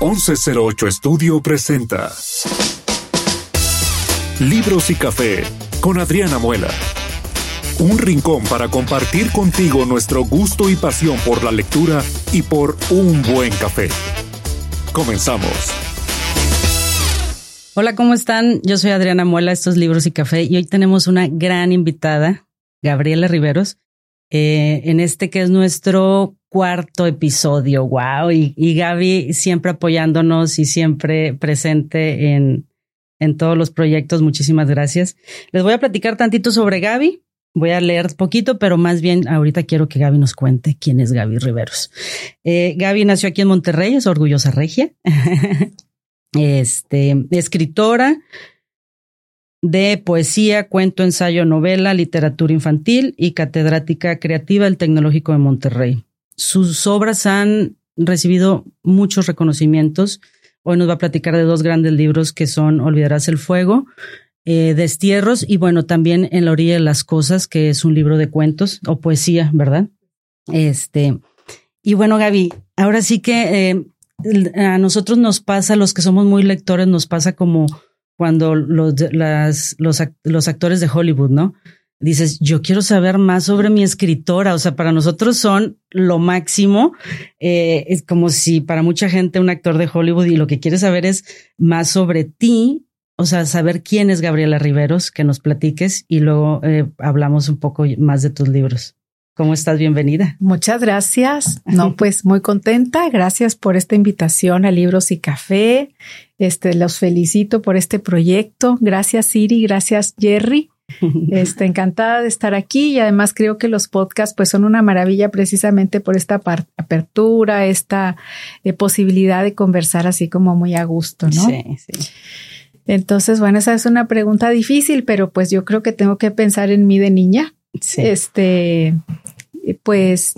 1108 Estudio presenta Libros y Café con Adriana Muela. Un rincón para compartir contigo nuestro gusto y pasión por la lectura y por un buen café. Comenzamos. Hola, ¿cómo están? Yo soy Adriana Muela, estos Libros y Café, y hoy tenemos una gran invitada, Gabriela Riveros, eh, en este que es nuestro cuarto episodio. Wow. Y, Gaby siempre apoyándonos y siempre presente en, en todos los proyectos. Muchísimas gracias. Les voy a platicar tantito sobre Gaby. Voy a leer poquito, pero más bien ahorita quiero que Gaby nos cuente quién es Gaby Riveros. Eh, Gaby nació aquí en Monterrey, es orgullosa regia. este, escritora de poesía, cuento, ensayo, novela, literatura infantil y catedrática creativa del Tecnológico de Monterrey. Sus obras han recibido muchos reconocimientos. Hoy nos va a platicar de dos grandes libros que son Olvidarás el fuego, eh, Destierros y bueno, también En la orilla de las cosas, que es un libro de cuentos o poesía, ¿verdad? Este, y bueno, Gaby, ahora sí que eh, a nosotros nos pasa, los que somos muy lectores, nos pasa como cuando los, los, los actores de Hollywood, ¿no? dices, yo quiero saber más sobre mi escritora. O sea, para nosotros son lo máximo. Eh, es como si para mucha gente un actor de Hollywood y lo que quiere saber es más sobre ti. O sea, saber quién es Gabriela Riveros, que nos platiques y luego eh, hablamos un poco más de tus libros. ¿Cómo estás? Bienvenida. Muchas gracias. No, pues muy contenta. Gracias por esta invitación a Libros y Café. Este, los felicito por este proyecto. Gracias, Siri. Gracias, Jerry. Este, encantada de estar aquí y además creo que los podcasts pues son una maravilla precisamente por esta apertura, esta eh, posibilidad de conversar así como muy a gusto, ¿no? Sí, sí. Entonces, bueno, esa es una pregunta difícil, pero pues yo creo que tengo que pensar en mí de niña. Sí. Este, pues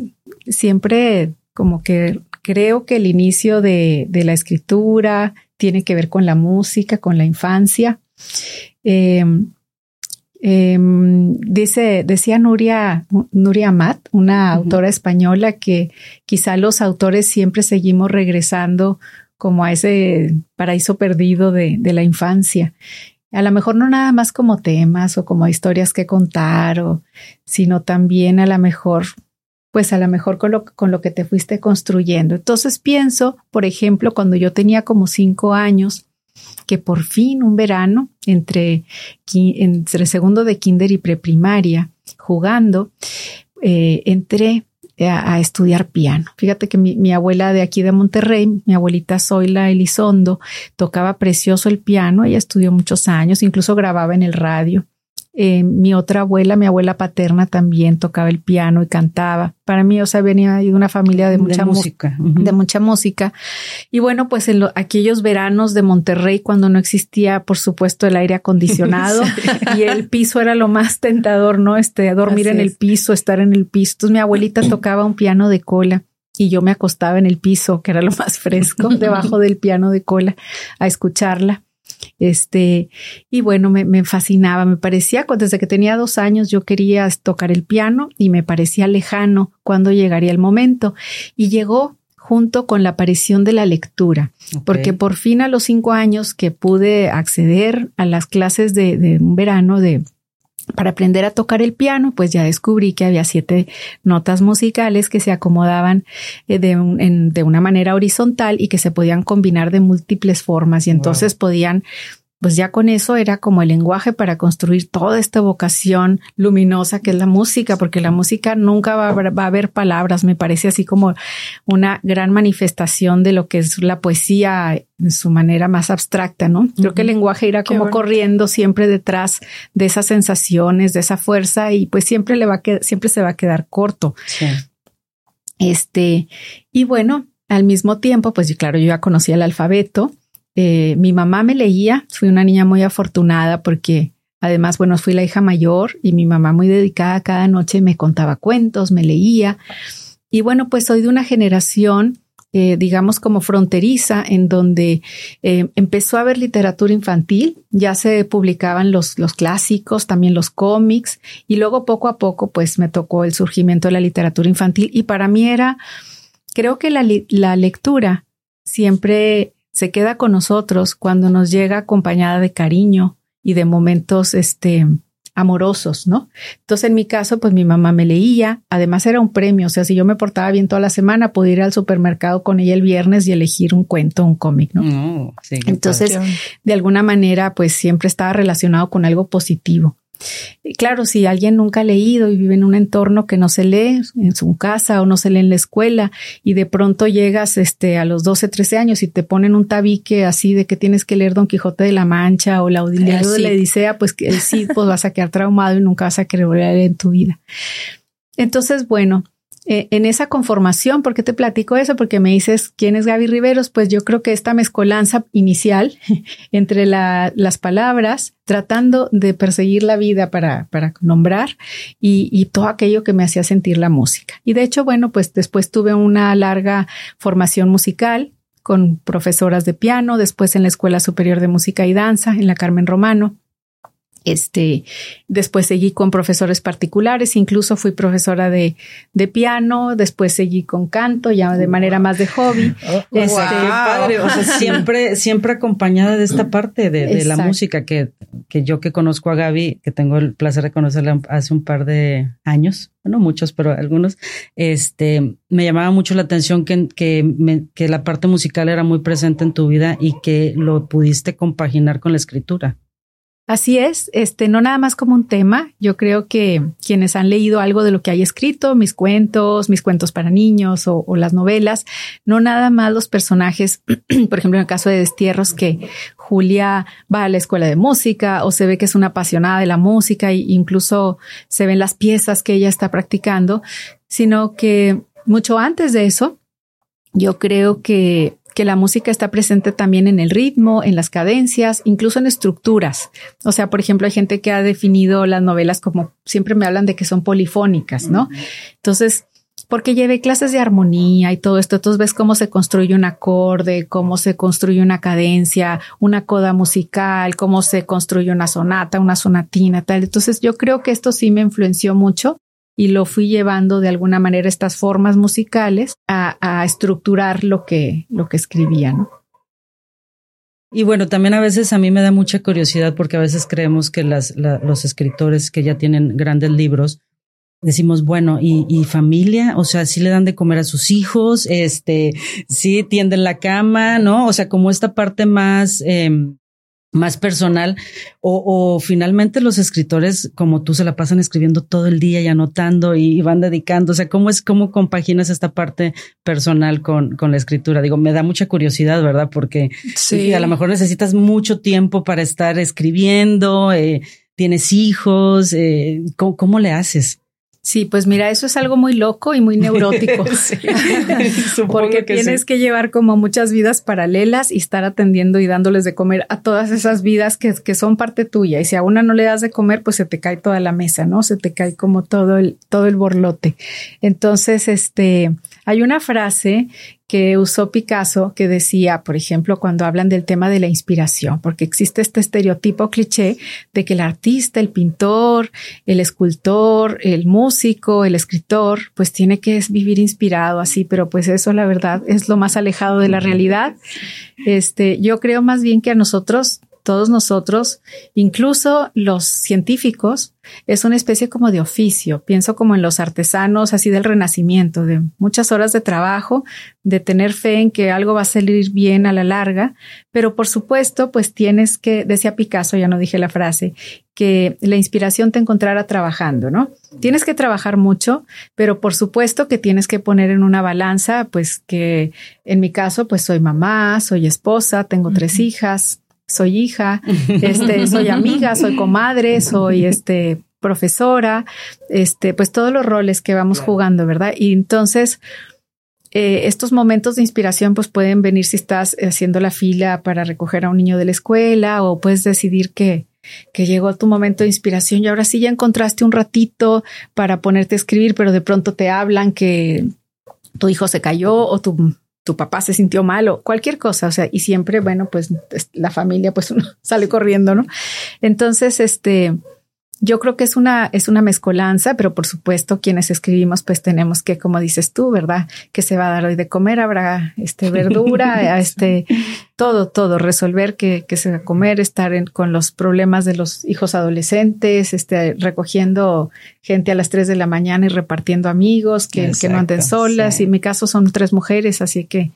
siempre como que creo que el inicio de, de la escritura tiene que ver con la música, con la infancia. Eh, eh, dice, decía Nuria, Nuria Amat, una autora española, que quizá los autores siempre seguimos regresando como a ese paraíso perdido de, de, la infancia. A lo mejor no nada más como temas o como historias que contar, o, sino también a lo mejor, pues a lo mejor con lo, con lo que te fuiste construyendo. Entonces pienso, por ejemplo, cuando yo tenía como cinco años, que por fin un verano entre, entre segundo de kinder y preprimaria, jugando, eh, entré a, estudiar piano. Fíjate que mi, mi, abuela de aquí de Monterrey, mi abuelita Zoila Elizondo, tocaba precioso el piano. Ella estudió muchos años, incluso grababa en el radio. Eh, mi otra abuela, mi abuela paterna también tocaba el piano y cantaba. Para mí, o sea, venía de una familia de mucha música, de mucha música. Y bueno, pues en aquellos veranos de Monterrey, cuando no existía, por supuesto, el aire acondicionado y el piso era lo más tentador, ¿no? Este, dormir en el piso, estar en el piso. Entonces mi abuelita tocaba un piano de cola y yo me acostaba en el piso, que era lo más fresco, debajo del piano de cola, a escucharla. Este, y bueno, me, me, fascinaba, me parecía, desde que tenía dos años yo quería tocar el piano y me parecía lejano cuando llegaría el momento. Y llegó junto con la aparición de la lectura, porque por fin a los cinco años que pude acceder a las clases de, de un verano de para aprender a tocar el piano, pues ya descubrí que había siete notas musicales que se acomodaban eh, de, de una manera horizontal y que se podían combinar de múltiples formas y entonces podían pues ya con eso era como el lenguaje para construir toda esta vocación luminosa que es la música, porque la música nunca va a, haber, va a haber palabras, me parece así como una gran manifestación de lo que es la poesía en su manera más abstracta, ¿no? Creo que el lenguaje irá como corriendo siempre detrás de esas sensaciones, de esa fuerza y pues siempre le va a siempre se va a quedar corto. Sí. Este, y bueno, al mismo tiempo, pues claro, yo ya conocía el alfabeto, eh, mi mamá me leía, fui una niña muy afortunada porque además, bueno, fui la hija mayor y mi mamá muy dedicada cada noche me contaba cuentos, me leía. Y bueno, pues soy de una generación, eh, digamos, como fronteriza, en donde eh, empezó a haber literatura infantil, ya se publicaban los, los clásicos, también los cómics, y luego poco a poco, pues me tocó el surgimiento de la literatura infantil y para mí era, creo que la, la lectura siempre se queda con nosotros cuando nos llega acompañada de cariño y de momentos, este, amorosos, ¿no? Entonces, en mi caso, pues mi mamá me leía, además era un premio, o sea, si yo me portaba bien toda la semana, podía ir al supermercado con ella el viernes y elegir un cuento, un cómic, ¿no? Sí, qué Entonces, de alguna manera, pues siempre estaba relacionado con algo positivo. Claro, si alguien nunca ha leído y vive en un entorno que no se lee en su casa o no se lee en la escuela y de pronto llegas este, a los 12, 13 años y te ponen un tabique así de que tienes que leer Don Quijote de la Mancha o la Audiolibro de la. Odisea, pues que el sí, pues vas a quedar traumado y nunca vas a querer volver a leer en tu vida. Entonces, bueno, eh, en esa conformación, ¿por qué te platico eso? Porque me dices, ¿quién es Gaby Riveros? Pues yo creo que esta mezcolanza inicial entre la- las palabras, tratando de perseguir la vida para, nombrar y todo aquello que me hacía sentir la música. Y de hecho, bueno, pues después tuve una larga formación musical con profesoras de piano, después en la Escuela Superior de Música y Danza, en la Carmen Romano. Este, después seguí con profesores particulares, incluso fui profesora de, de piano, después seguí con canto, ya de manera más de hobby. Este, Wow, qué padre. O sea, siempre, siempre acompañada de esta parte de, de la música que, que yo que conozco a Gaby, que tengo el placer de conocerla hace un par de años, bueno, muchos, pero algunos, este, me llamaba mucho la atención que, que, me- que la parte musical era muy presente en tu vida y que lo pudiste compaginar con la escritura. Así es, este, no nada más como un tema. Yo creo que quienes han leído algo de lo que hay escrito, mis cuentos, mis cuentos para niños o, o las novelas, no nada más los personajes, por ejemplo, en el caso de Destierros, que Julia va a la escuela de música o se ve que es una apasionada de la música e incluso se ven las piezas que ella está practicando, sino que mucho antes de eso, yo creo que, que la música está presente también en el ritmo, en las cadencias, incluso en estructuras. O sea, por ejemplo, hay gente que ha definido las novelas como siempre me hablan de que son polifónicas, ¿no? Entonces, porque llevé clases de armonía y todo esto, entonces ves cómo se construye un acorde, cómo se construye una cadencia, una coda musical, cómo se construye una sonata, una sonatina, tal. Entonces, yo creo que esto sí me influenció mucho y lo fui llevando de alguna manera estas formas musicales a, a estructurar lo que, lo que escribía, ¿no? Y bueno, también a veces a mí me da mucha curiosidad porque a veces creemos que las, la- los escritores que ya tienen grandes libros decimos, bueno, y, y familia, o sea, sí le dan de comer a sus hijos, este, sí tienden la cama, ¿no? O sea, como esta parte más, em, más personal, o, o finalmente los escritores, como tú, se la pasan escribiendo todo el día y anotando y, y van dedicando, o sea, ¿cómo es, cómo compaginas esta parte personal con, con la escritura? Digo, me da mucha curiosidad, ¿verdad? Porque y a lo mejor necesitas mucho tiempo para estar escribiendo, eh, tienes hijos, eh, ¿cómo, cómo le haces? Sí, pues mira, eso es algo muy loco y muy neurótico. Porque tienes que llevar como muchas vidas paralelas y estar atendiendo y dándoles de comer a todas esas vidas que, que son parte tuya. Y si a una no le das de comer, pues se te cae toda la mesa, ¿no? Se te cae como todo el, todo el borlote. Entonces, este, hay una frase que usó Picasso que decía, por ejemplo, cuando hablan del tema de la inspiración, porque existe este estereotipo cliché de que el artista, el pintor, el escultor, el músico, el escritor, pues tiene que vivir inspirado así, pero pues eso la verdad es lo más alejado de la realidad. Este, yo creo más bien que a nosotros todos nosotros, incluso los científicos, es una especie como de oficio. Pienso como en los artesanos así del renacimiento, de muchas horas de trabajo, de tener fe en que algo va a salir bien a la larga, pero por supuesto, pues tienes que, decía Picasso, ya no dije la frase, que la inspiración te encontrara trabajando, ¿no? Tienes que trabajar mucho, pero por supuesto que tienes que poner en una balanza, pues que en mi caso, pues soy mamá, soy esposa, tengo uh -huh. tres hijas, soy hija, este, soy amiga, soy comadre, soy este profesora, este, pues todos los roles que vamos jugando, ¿verdad? Y entonces, eh, estos momentos de inspiración pues pueden venir si estás haciendo la fila para recoger a un niño de la escuela o puedes decidir que, que llegó tu momento de inspiración y ahora sí ya encontraste un ratito para ponerte a escribir, pero de pronto te hablan que tu hijo se cayó o tu tu papá se sintió mal o cualquier cosa, o sea, y siempre, bueno, pues la familia, pues uno sale corriendo, ¿no? Entonces, este, yo creo que es una, es una mezcolanza, pero por supuesto quienes escribimos pues tenemos que, como dices tú, ¿verdad? Que se va a dar hoy de comer, habrá este verdura, este, todo, todo, resolver que, que se va a comer, estar en, con los problemas de los hijos adolescentes, este, recogiendo gente a las tres de la mañana y repartiendo amigos que, que no anden solas. Y en mi caso son tres mujeres, así que,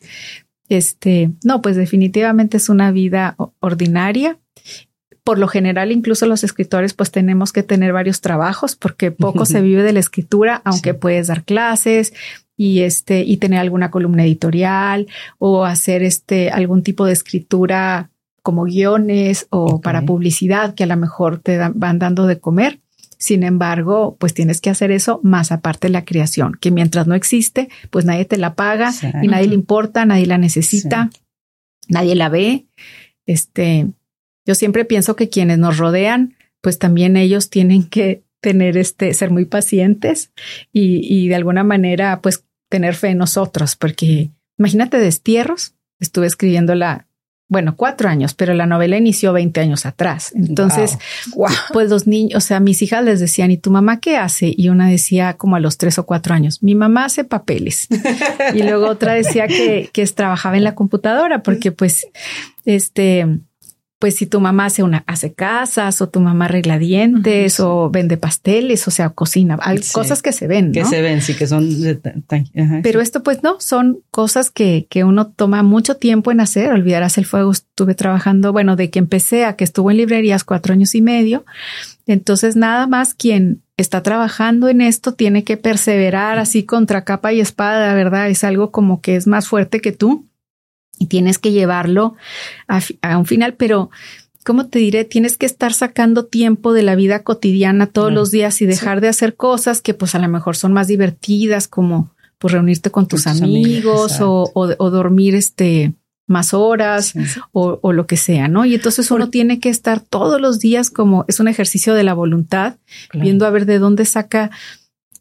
este, no, pues definitivamente es una vida ordinaria por lo general, incluso los escritores, pues tenemos que tener varios trabajos porque poco se vive de la escritura, aunque puedes dar clases y este, y tener alguna columna editorial o hacer este, algún tipo de escritura como guiones o para publicidad que a lo mejor te van dando de comer. Sin embargo, pues tienes que hacer eso más aparte de la creación, que mientras no existe, pues nadie te la paga y nadie le importa, nadie la necesita, nadie la ve. Este, yo siempre pienso que quienes nos rodean, pues también ellos tienen que tener este, ser muy pacientes y, y de alguna manera, pues tener fe en nosotros, porque imagínate destierros. Estuve escribiendo la, bueno, cuatro años, pero la novela inició 20 años atrás. Entonces, pues los niños, o sea, mis hijas les decían, ¿y tu mamá qué hace? Y una decía como a los tres o cuatro años, mi mamá hace papeles. y luego otra decía que, que trabajaba en la computadora, porque pues, este, pues si tu mamá hace una, hace casas o tu mamá arregla dientes o vende pasteles, o sea, cocina, hay cosas que se ven, Que se ven, sí, que son. Pero esto, pues no, son cosas que, que uno toma mucho tiempo en hacer. Olvidarás el fuego. Estuve trabajando, bueno, de que empecé a que estuvo en librerías cuatro años y medio. Entonces, nada más quien está trabajando en esto tiene que perseverar así contra capa y espada, ¿verdad? Es algo como que es más fuerte que tú y tienes que llevarlo a, un final, pero ¿cómo te diré? Tienes que estar sacando tiempo de la vida cotidiana todos los días y dejar de hacer cosas que pues a lo mejor son más divertidas, como pues reunirte con tus, amigos o, o, dormir este más horas o, o, lo que sea, ¿no? Y entonces uno tiene que estar todos los días como es un ejercicio de la voluntad, viendo a ver de dónde saca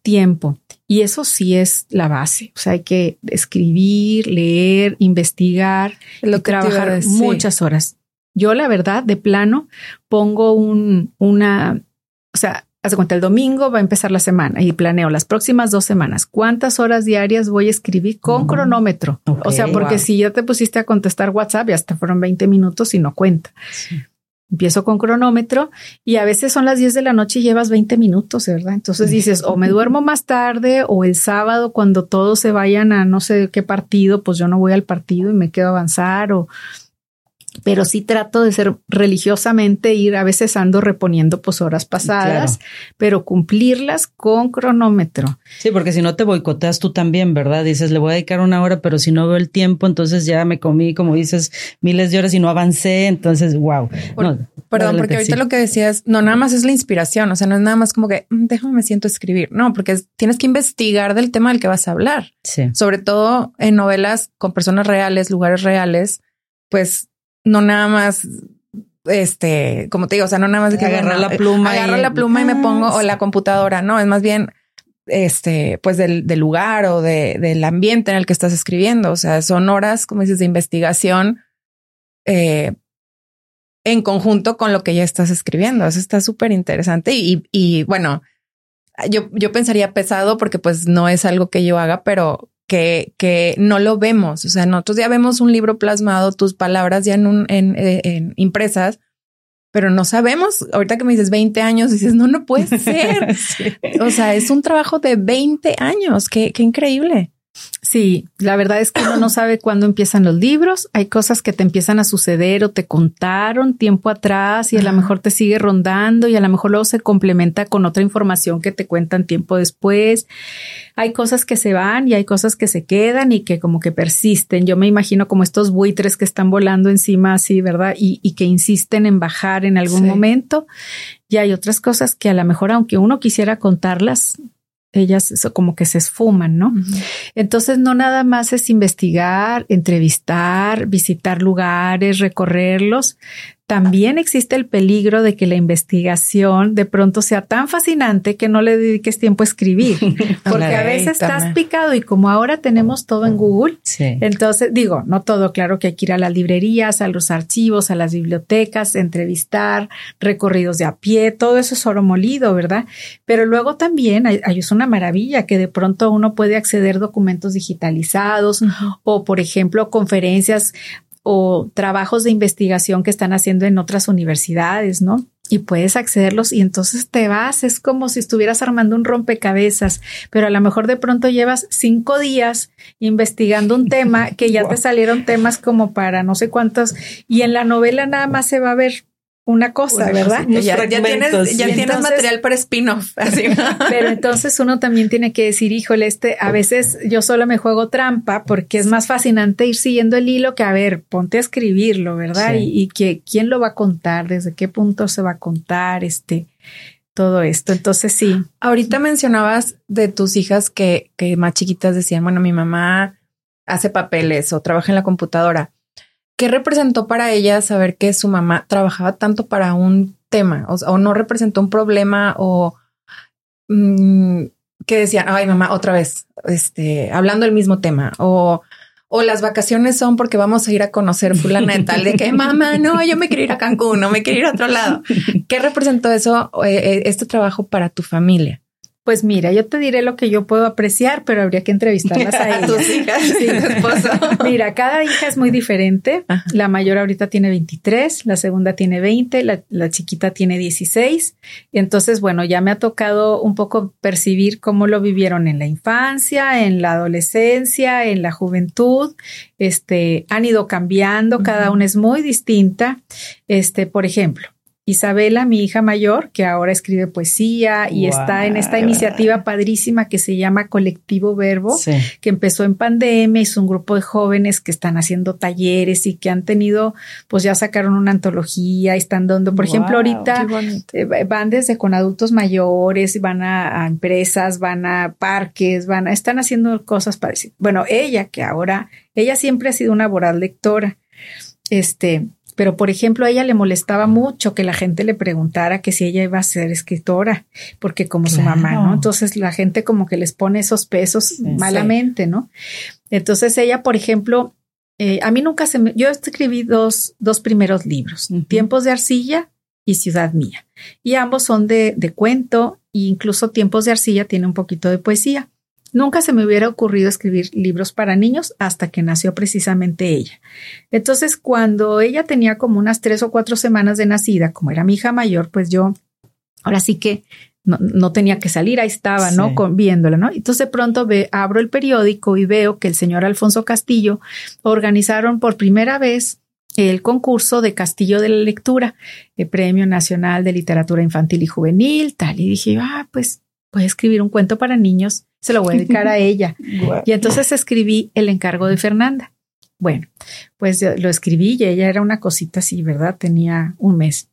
tiempo. Y eso sí es la base. O sea, hay que escribir, leer, investigar Lo trabajar muchas horas. Yo, la verdad, de plano, pongo un, una, o sea, hace cuenta, el domingo va a empezar la semana y planeo las próximas dos semanas. ¿Cuántas horas diarias voy a escribir con cronómetro? o sea, porque si ya te pusiste a contestar WhatsApp, ya hasta fueron 20 minutos y no cuenta. Empiezo con cronómetro y a veces son las 10 de la noche y llevas 20 minutos, ¿verdad? Entonces dices, o me duermo más tarde o el sábado cuando todos se vayan a no sé qué partido, pues yo no voy al partido y me quedo a avanzar o pero sí trato de ser religiosamente, ir a veces ando reponiendo pues horas pasadas, pero cumplirlas con cronómetro. Sí, porque si no te boicoteas tú también, ¿verdad? Dices, le voy a dedicar una hora, pero si no veo el tiempo, entonces ya me comí, como dices, miles de horas y no avancé, entonces, wow. perdón, porque ahorita lo que decías, no, nada más es la inspiración, o sea, no es nada más como que, mm, déjame, me siento a escribir, no, porque tienes que investigar del tema del que vas a hablar. Sí. Sobre todo en novelas con personas reales, lugares reales, pues no nada más este, como te digo, o sea, no nada más de que agarrar la pluma, agarro la pluma y me pongo o la computadora, no, es más bien este, pues del, del lugar o de, del ambiente en el que estás escribiendo. O sea, son horas, como dices, de investigación eh, en conjunto con lo que ya estás escribiendo. Eso está súper interesante y, y bueno, yo, yo pensaría pesado porque pues no es algo que yo haga, pero que, que no lo vemos. O sea, nosotros ya vemos un libro plasmado, tus palabras ya en, un, en, eh, en, impresas, pero no sabemos. Ahorita que me dices 20 años, dices, no, no puede ser. O sea, es un trabajo de 20 años. Qué, qué increíble. Sí, la verdad es que uno no sabe cuándo empiezan los libros. Hay cosas que te empiezan a suceder o te contaron tiempo atrás y a lo mejor te sigue rondando y a lo mejor luego se complementa con otra información que te cuentan tiempo después. Hay cosas que se van y hay cosas que se quedan y que como que persisten. Yo me imagino como estos buitres que están volando encima así, ¿verdad? Y, y que insisten en bajar en algún momento. Y hay otras cosas que a lo mejor, aunque uno quisiera contarlas, ellas como que se esfuman, ¿no? Entonces no nada más es investigar, entrevistar, visitar lugares, recorrerlos. También existe el peligro de que la investigación de pronto sea tan fascinante que no le dediques tiempo a escribir, porque a veces estás picado y como ahora tenemos todo en Google, entonces digo, no todo, claro que hay que ir a las librerías, a los archivos, a las bibliotecas, entrevistar, recorridos de a pie, todo eso es oro molido, ¿verdad? Pero luego también hay, es una maravilla que de pronto uno puede acceder a documentos digitalizados o, por ejemplo, conferencias o trabajos de investigación que están haciendo en otras universidades, ¿no? Y puedes accederlos y entonces te vas, es como si estuvieras armando un rompecabezas, pero a lo mejor de pronto llevas cinco días investigando un tema que ya te salieron temas como para no sé cuántos y en la novela nada más se va a ver una cosa, ¿verdad? Ya, tienes, ya tienes material para spin-off. Pero entonces uno también tiene que decir, híjole, este, a veces yo solo me juego trampa porque es más fascinante ir siguiendo el hilo que, a ver, ponte a escribirlo, ¿verdad? Y, que quién lo va a contar, desde qué punto se va a contar, este, todo esto. Entonces sí. Ahorita mencionabas de tus hijas que, que más chiquitas decían, bueno, mi mamá hace papeles o trabaja en la computadora. ¿Qué representó para ella saber que su mamá trabajaba tanto para un tema o, no representó un problema o mm, que decían, ay mamá, otra vez, este, hablando del mismo tema o, o las vacaciones son porque vamos a ir a conocer fulana de tal, de que mamá, no, yo me quiero ir a Cancún, no me quiero ir a otro lado. ¿Qué representó eso, eh, eh, este trabajo para tu familia? Pues mira, yo te diré lo que yo puedo apreciar, pero habría que entrevistarlas a ellas. tus hijas, sí. esposo. Mira, cada hija es muy diferente. La mayor ahorita tiene 23, la segunda tiene 20, la, la, chiquita tiene 16. Y entonces, bueno, ya me ha tocado un poco percibir cómo lo vivieron en la infancia, en la adolescencia, en la juventud. Este, han ido cambiando, cada una es muy distinta. Este, por ejemplo, Isabela, mi hija mayor, que ahora escribe poesía y está en esta iniciativa padrísima que se llama Colectivo Verbo, que empezó en pandemia, es un grupo de jóvenes que están haciendo talleres y que han tenido, pues ya sacaron una antología, están dando, por ejemplo, ahorita eh, van desde con adultos mayores, van a, empresas, van a parques, van a, están haciendo cosas parecidas. Bueno, ella, que ahora, ella siempre ha sido una voraz lectora. Este, pero por ejemplo a ella le molestaba mucho que la gente le preguntara que si ella iba a ser escritora, porque como su mamá, ¿no? Entonces la gente como que les pone esos pesos malamente, ¿no? Entonces ella, por ejemplo, eh, a mí nunca se me, yo escribí dos, dos primeros libros, Tiempos de Arcilla y Ciudad Mía, y ambos son de, de cuento, e incluso Tiempos de Arcilla tiene un poquito de poesía. Nunca se me hubiera ocurrido escribir libros para niños hasta que nació precisamente ella. Entonces, cuando ella tenía como unas tres o cuatro semanas de nacida, como era mi hija mayor, pues yo ahora sí que no, tenía que salir, ahí estaba, ¿no? Con, viéndola, ¿no? Entonces de pronto ve, abro el periódico y veo que el señor Alfonso Castillo organizaron por primera vez el concurso de Castillo de la Lectura, el Premio Nacional de Literatura Infantil y Juvenil, tal. Y dije, ah, pues escribir un cuento para niños se lo voy a dedicar a ella. Y entonces escribí el encargo de Fernanda. Bueno, pues lo escribí y ella era una cosita así, ¿verdad? Tenía un mes.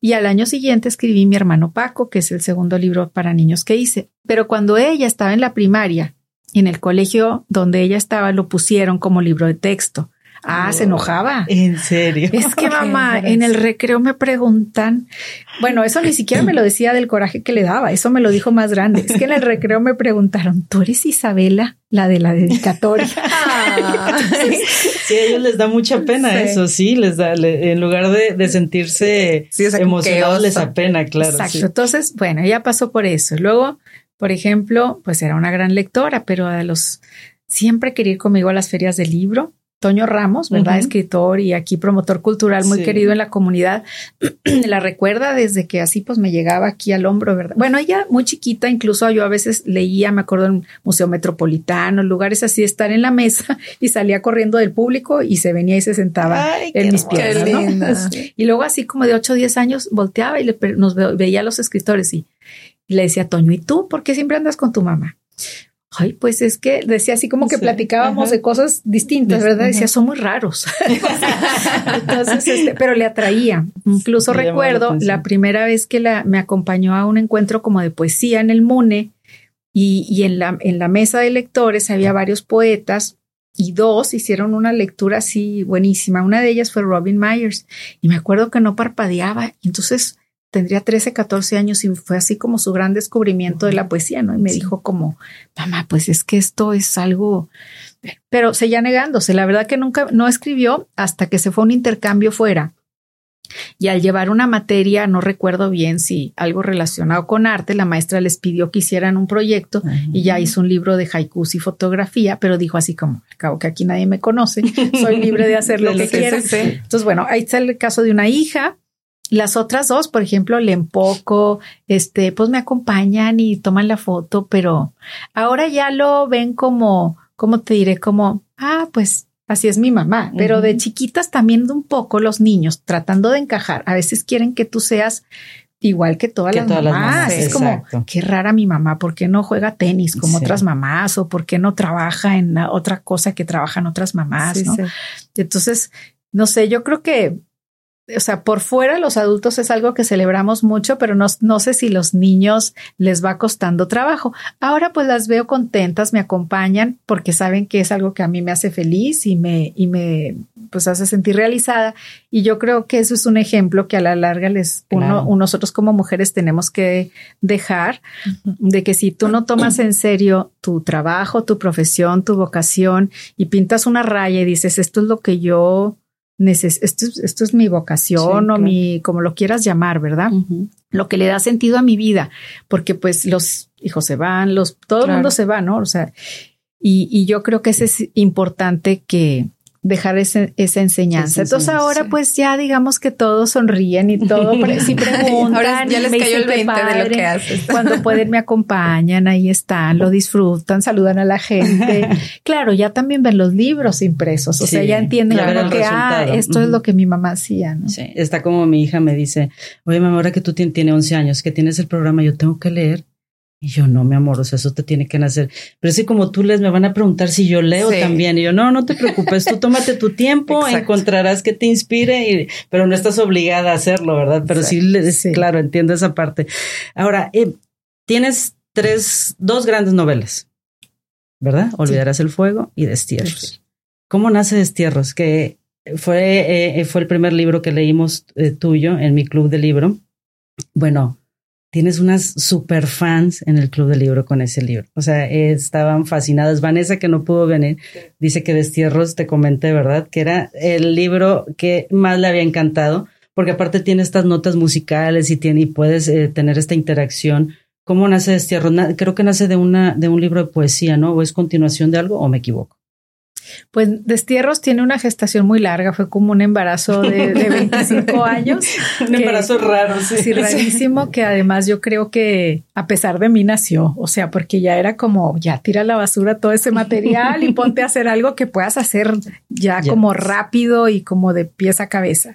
Y al año siguiente escribí Mi hermano Paco, que es el segundo libro para niños que hice. Pero cuando ella estaba en la primaria, en el colegio donde ella estaba, lo pusieron como libro de texto. Ah, se enojaba. ¿En serio? Es que mamá, en el recreo me preguntan, bueno, eso ni siquiera me lo decía del coraje que le daba, eso me lo dijo más grande. Es que en el recreo me preguntaron, ¿tú eres Isabela, la de la dedicatoria? sí, a ellos les da mucha pena eso, sí, les da, en lugar de, sentirse emocionados, les da pena, claro. Exacto. Entonces, bueno, ella pasó por eso. Luego, por ejemplo, pues era una gran lectora, pero a los siempre quería ir conmigo a las ferias del libro Toño Ramos, ¿verdad? Escritor y aquí promotor cultural muy querido en la comunidad. la recuerda desde que así pues me llegaba aquí al hombro, ¿verdad? Bueno, ella muy chiquita, incluso yo a veces leía, me acuerdo en Museo Metropolitano, lugares así, estar en la mesa y salía corriendo del público y se venía y se sentaba en mis piernas. Y luego así como de 8 o 10 años volteaba y le, nos veía a los escritores y, y le decía, Toño, ¿y tú por qué siempre andas con tu mamá? Ay, pues es que decía así como que platicábamos de cosas distintas, ¿verdad? Decía, son muy raros. Entonces, este, pero le atraía. Incluso recuerdo la, primera vez que la, me acompañó a un encuentro como de poesía en el MUNE y, y en, la, en la mesa de lectores había varios poetas y dos hicieron una lectura así buenísima. Una de ellas fue Robin Myers y me acuerdo que no parpadeaba y entonces tendría 13, 14 años y fue así como su gran descubrimiento de la poesía, ¿no? Y me dijo como, mamá, pues es que esto es algo, pero seguía negándose. La verdad que nunca, no escribió hasta que se fue a un intercambio fuera. Y al llevar una materia, no recuerdo bien si algo relacionado con arte, la maestra les pidió que hicieran un proyecto y ya hizo un libro de haikus y fotografía, pero dijo así como, al cabo que aquí nadie me conoce, soy libre de hacer lo que quiera. Entonces, bueno, ahí está el caso de una hija las otras dos, por ejemplo, leen poco, este, pues me acompañan y toman la foto, pero ahora ya lo ven como, ¿cómo te diré? Como, ah, pues así es mi mamá. Pero de chiquitas también un poco los niños tratando de encajar. A veces quieren que tú seas igual que todas, las, mamás. Es como, qué rara mi mamá, ¿por qué no juega tenis como otras mamás? ¿O por qué no trabaja en otra cosa que trabajan otras mamás? Entonces, no sé, yo creo que o sea, por fuera los adultos es algo que celebramos mucho, pero no, no, sé si los niños les va costando trabajo. Ahora pues las veo contentas, me acompañan porque saben que es algo que a mí me hace feliz y me, y me pues hace sentir realizada. Y yo creo que eso es un ejemplo que a la larga les, uno, nosotros como mujeres tenemos que dejar de que si tú no tomas en serio tu trabajo, tu profesión, tu vocación y pintas una raya y dices, esto es lo que yo esto, esto, es mi vocación o mi, como lo quieras llamar, ¿verdad? Lo que le da sentido a mi vida, porque pues los hijos se van, los, todo el mundo se va, ¿no? O sea, y, y yo creo que es importante que, dejar ese, esa enseñanza. Entonces ahora pues ya digamos que todos sonríen y todo, si preguntan, ahora ya les cayó el 20 de lo que haces. Cuando pueden me acompañan, ahí están, lo disfrutan, saludan a la gente. claro, ya también ven los libros impresos, o sea, ya entienden que ah, esto es lo que mi mamá hacía, ¿no? Sí, está como mi hija me dice, oye mamá, ahora que tú tienes 11 años, que tienes el programa, yo tengo que leer y yo, no, mi amor, o sea, eso te tiene que nacer. Pero si como tú les me van a preguntar si yo leo también. Y yo, no, no te preocupes, tú tómate tu tiempo, encontrarás que te inspire, y, pero no estás obligada a hacerlo, ¿verdad? Pero sí, claro, entiendo esa parte. Ahora, eh, tienes tres, dos grandes novelas, ¿verdad? Olvidarás el fuego y Destierros. ¿Cómo nace Destierros? Que fue, eh, fue el primer libro que leímos eh, tuyo en mi club de libro. Bueno, tienes unas super fans en el club del libro con ese libro. O sea, estaban fascinadas. Vanessa, que no pudo venir, dice que Destierros, te comenté, ¿verdad? Que era el libro que más le había encantado, porque aparte tiene estas notas musicales y tiene, y puedes eh, tener esta interacción. ¿Cómo nace Destierros? creo que nace de una, de un libro de poesía, ¿no? ¿O es continuación de algo o me equivoco? Pues Destierros tiene una gestación muy larga, fue como un embarazo de, 25 años. un embarazo raro, sí. Sí, rarísimo, que además yo creo que a pesar de mí nació, o sea, porque ya era como, ya tira a la basura todo ese material y ponte a hacer algo que puedas hacer ya, como rápido y como de pies a cabeza.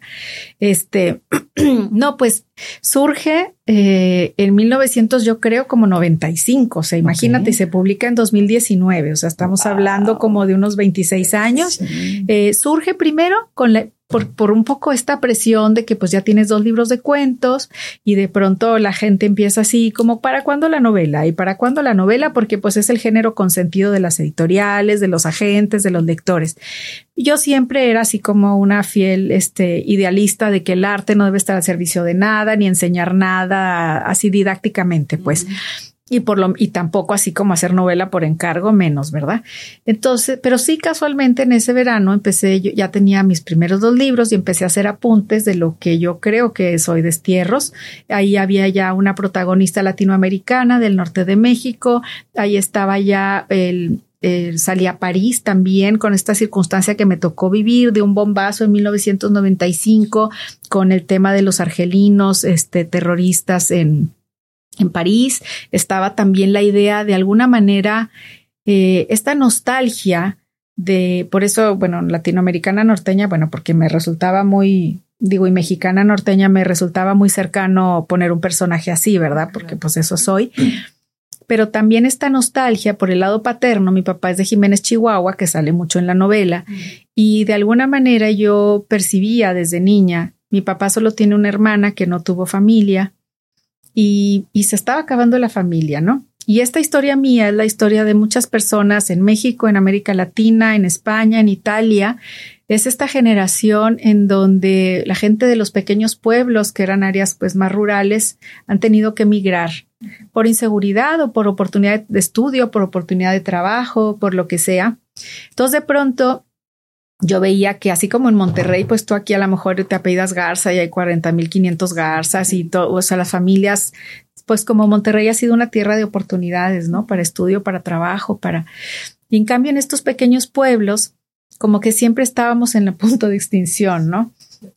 Este, no, pues surge eh, en 1900, yo creo, como 95. O sea, imagínate, se publica en 2019. O sea, estamos hablando como de unos 26 años. Eh, surge primero con la, por, por, un poco esta presión de que pues ya tienes dos libros de cuentos y de pronto la gente empieza así como para cuándo la novela y para cuándo la novela porque pues es el género consentido de las editoriales, de los agentes, de los lectores. Yo siempre era así como una fiel este, idealista de que el arte no debe estar al servicio de nada ni enseñar nada así didácticamente, pues y por lo y tampoco así como hacer novela por encargo menos, ¿verdad? Entonces, pero sí casualmente en ese verano empecé yo ya tenía mis primeros dos libros y empecé a hacer apuntes de lo que yo creo que soy destierros. Ahí había ya una protagonista latinoamericana del norte de México, ahí estaba ya el salí a París también con esta circunstancia que me tocó vivir de un bombazo en 1995 con el tema de los argelinos este, terroristas en, en París, estaba también la idea de alguna manera, eh, esta nostalgia de, por eso, bueno, latinoamericana norteña, bueno, porque me resultaba muy, digo, y mexicana norteña me resultaba muy cercano poner un personaje así, ¿verdad? Porque pues eso soy. Pero también esta nostalgia por el lado paterno, mi papá es de Jiménez, Chihuahua, que sale mucho en la novela, y de alguna manera yo percibía desde niña, mi papá solo tiene una hermana que no tuvo familia, y, se estaba acabando la familia, ¿no? Y esta historia mía es la historia de muchas personas en México, en América Latina, en España, en Italia. Es esta generación en donde la gente de los pequeños pueblos, que eran áreas pues más rurales, han tenido que emigrar por inseguridad o por oportunidad de estudio, por oportunidad de trabajo, por lo que sea. Entonces de pronto yo veía que así como en Monterrey, pues tú aquí a lo mejor te apellidas Garza y hay 40 mil 500 Garzas y todo, o sea, las familias, pues como Monterrey ha sido una tierra de oportunidades, ¿no? Para estudio, para trabajo, para... Y en cambio en estos pequeños pueblos, como que siempre estábamos en el punto de extinción, ¿no?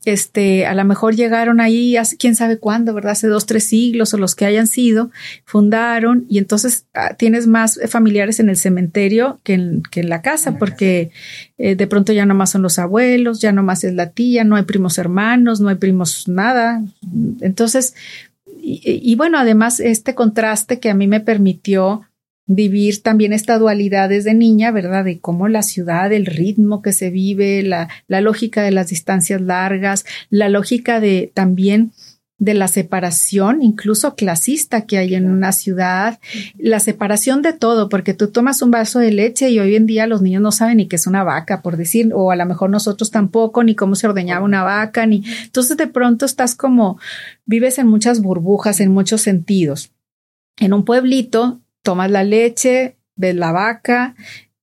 Este, a lo mejor llegaron ahí, hace, quién sabe cuándo, ¿verdad? Hace dos, tres siglos o los que hayan sido, fundaron y entonces ah, tienes más familiares en el cementerio que en, que en la casa, porque eh, de pronto ya no más son los abuelos, ya no más es la tía, no hay primos hermanos, no hay primos nada. Entonces, y bueno, además este contraste que a mí me permitió vivir también esta dualidad desde niña, ¿verdad? De cómo la ciudad, el ritmo que se vive, la, la lógica de las distancias largas, la lógica de también de la separación, incluso clasista que hay en una ciudad, la separación de todo, porque tú tomas un vaso de leche y hoy en día los niños no saben ni qué es una vaca, por decir, o a lo mejor nosotros tampoco, ni cómo se ordeñaba una vaca, ni entonces de pronto estás como vives en muchas burbujas en muchos sentidos. En un pueblito tomas la leche, ves la vaca,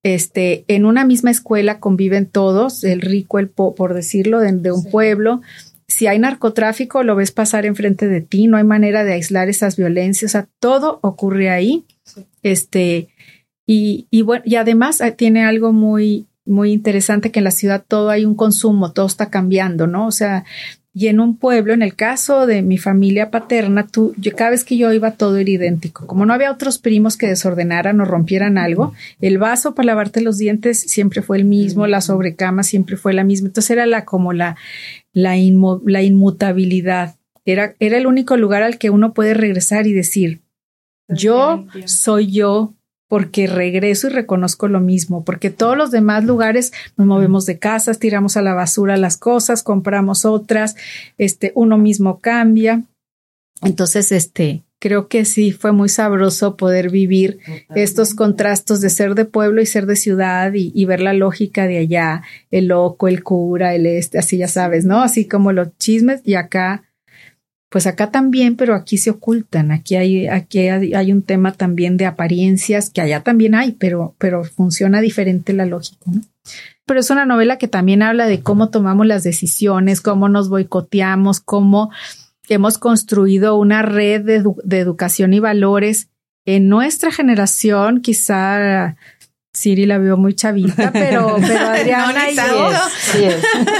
este, en una misma escuela conviven todos, el rico, el po por decirlo, de, un pueblo. Si hay narcotráfico, lo ves pasar enfrente de ti, no hay manera de aislar esas violencias, o sea, todo ocurre ahí. Este, y, y bueno, y además eh, tiene algo muy, muy interesante que en la ciudad todo hay un consumo, todo está cambiando, ¿no? O sea, y en un pueblo, en el caso de mi familia paterna, tú, yo, cada vez que yo iba todo era idéntico. Como no había otros primos que desordenaran o rompieran algo, el vaso para lavarte los dientes siempre fue el mismo, la sobrecama siempre fue la misma. Entonces era la como la, la, la inmutabilidad. Era, era el único lugar al que uno puede regresar y decir, yo soy yo, porque regreso y reconozco lo mismo, porque todos los demás lugares nos movemos de casas, tiramos a la basura las cosas, compramos otras, este, uno mismo cambia. Entonces, este, creo que sí fue muy sabroso poder vivir estos contrastos de ser de pueblo y ser de ciudad y, y, ver la lógica de allá, el loco, el cura, el este, así ya sabes, ¿no? Así como los chismes y acá pues acá también, pero aquí se ocultan, aquí hay, aquí hay, un tema también de apariencias que allá también hay, pero, pero funciona diferente la lógica. Pero es una novela que también habla de cómo tomamos las decisiones, cómo nos boicoteamos, cómo hemos construido una red de, de educación y valores en nuestra generación, quizá Siri la veo muy chavita, pero, pero Adriana y yo,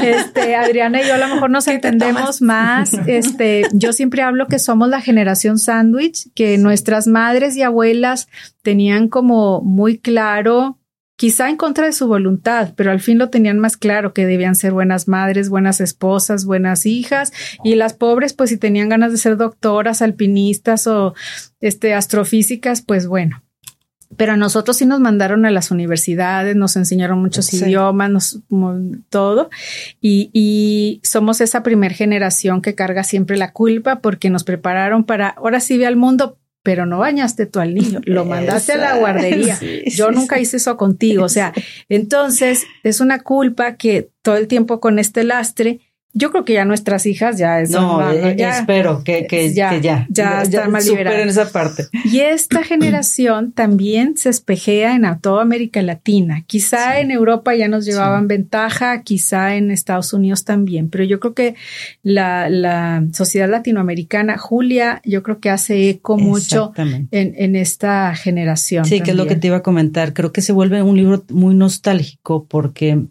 este, Adriana y yo a lo mejor nos entendemos más. Este, yo siempre hablo que somos la generación sándwich, que nuestras madres y abuelas tenían como muy claro, quizá en contra de su voluntad, pero al fin lo tenían más claro que debían ser buenas madres, buenas esposas, buenas hijas, y las pobres, pues si tenían ganas de ser doctoras, alpinistas o este astrofísicas, pues bueno, pero a nosotros sí nos mandaron a las universidades, nos enseñaron muchos idiomas, nos, todo, y, y somos esa primer generación que carga siempre la culpa porque nos prepararon para, ahora sí ve al mundo, pero no bañaste tú al niño, lo mandaste a la guardería. Yo nunca hice eso contigo, o sea, entonces es una culpa que todo el tiempo con este lastre yo creo que ya nuestras hijas ya es no, eh, ya, espero que, que, ya, ya, ya, están más liberadas. esa parte. Y esta generación también se espejea en toda América Latina. Quizá en Europa ya nos llevaban ventaja, quizá en Estados Unidos también, pero yo creo que la, la sociedad latinoamericana, Julia, yo creo que hace eco mucho en, en, esta generación. Sí, que es lo que te iba a comentar. Creo que se vuelve un libro muy nostálgico porque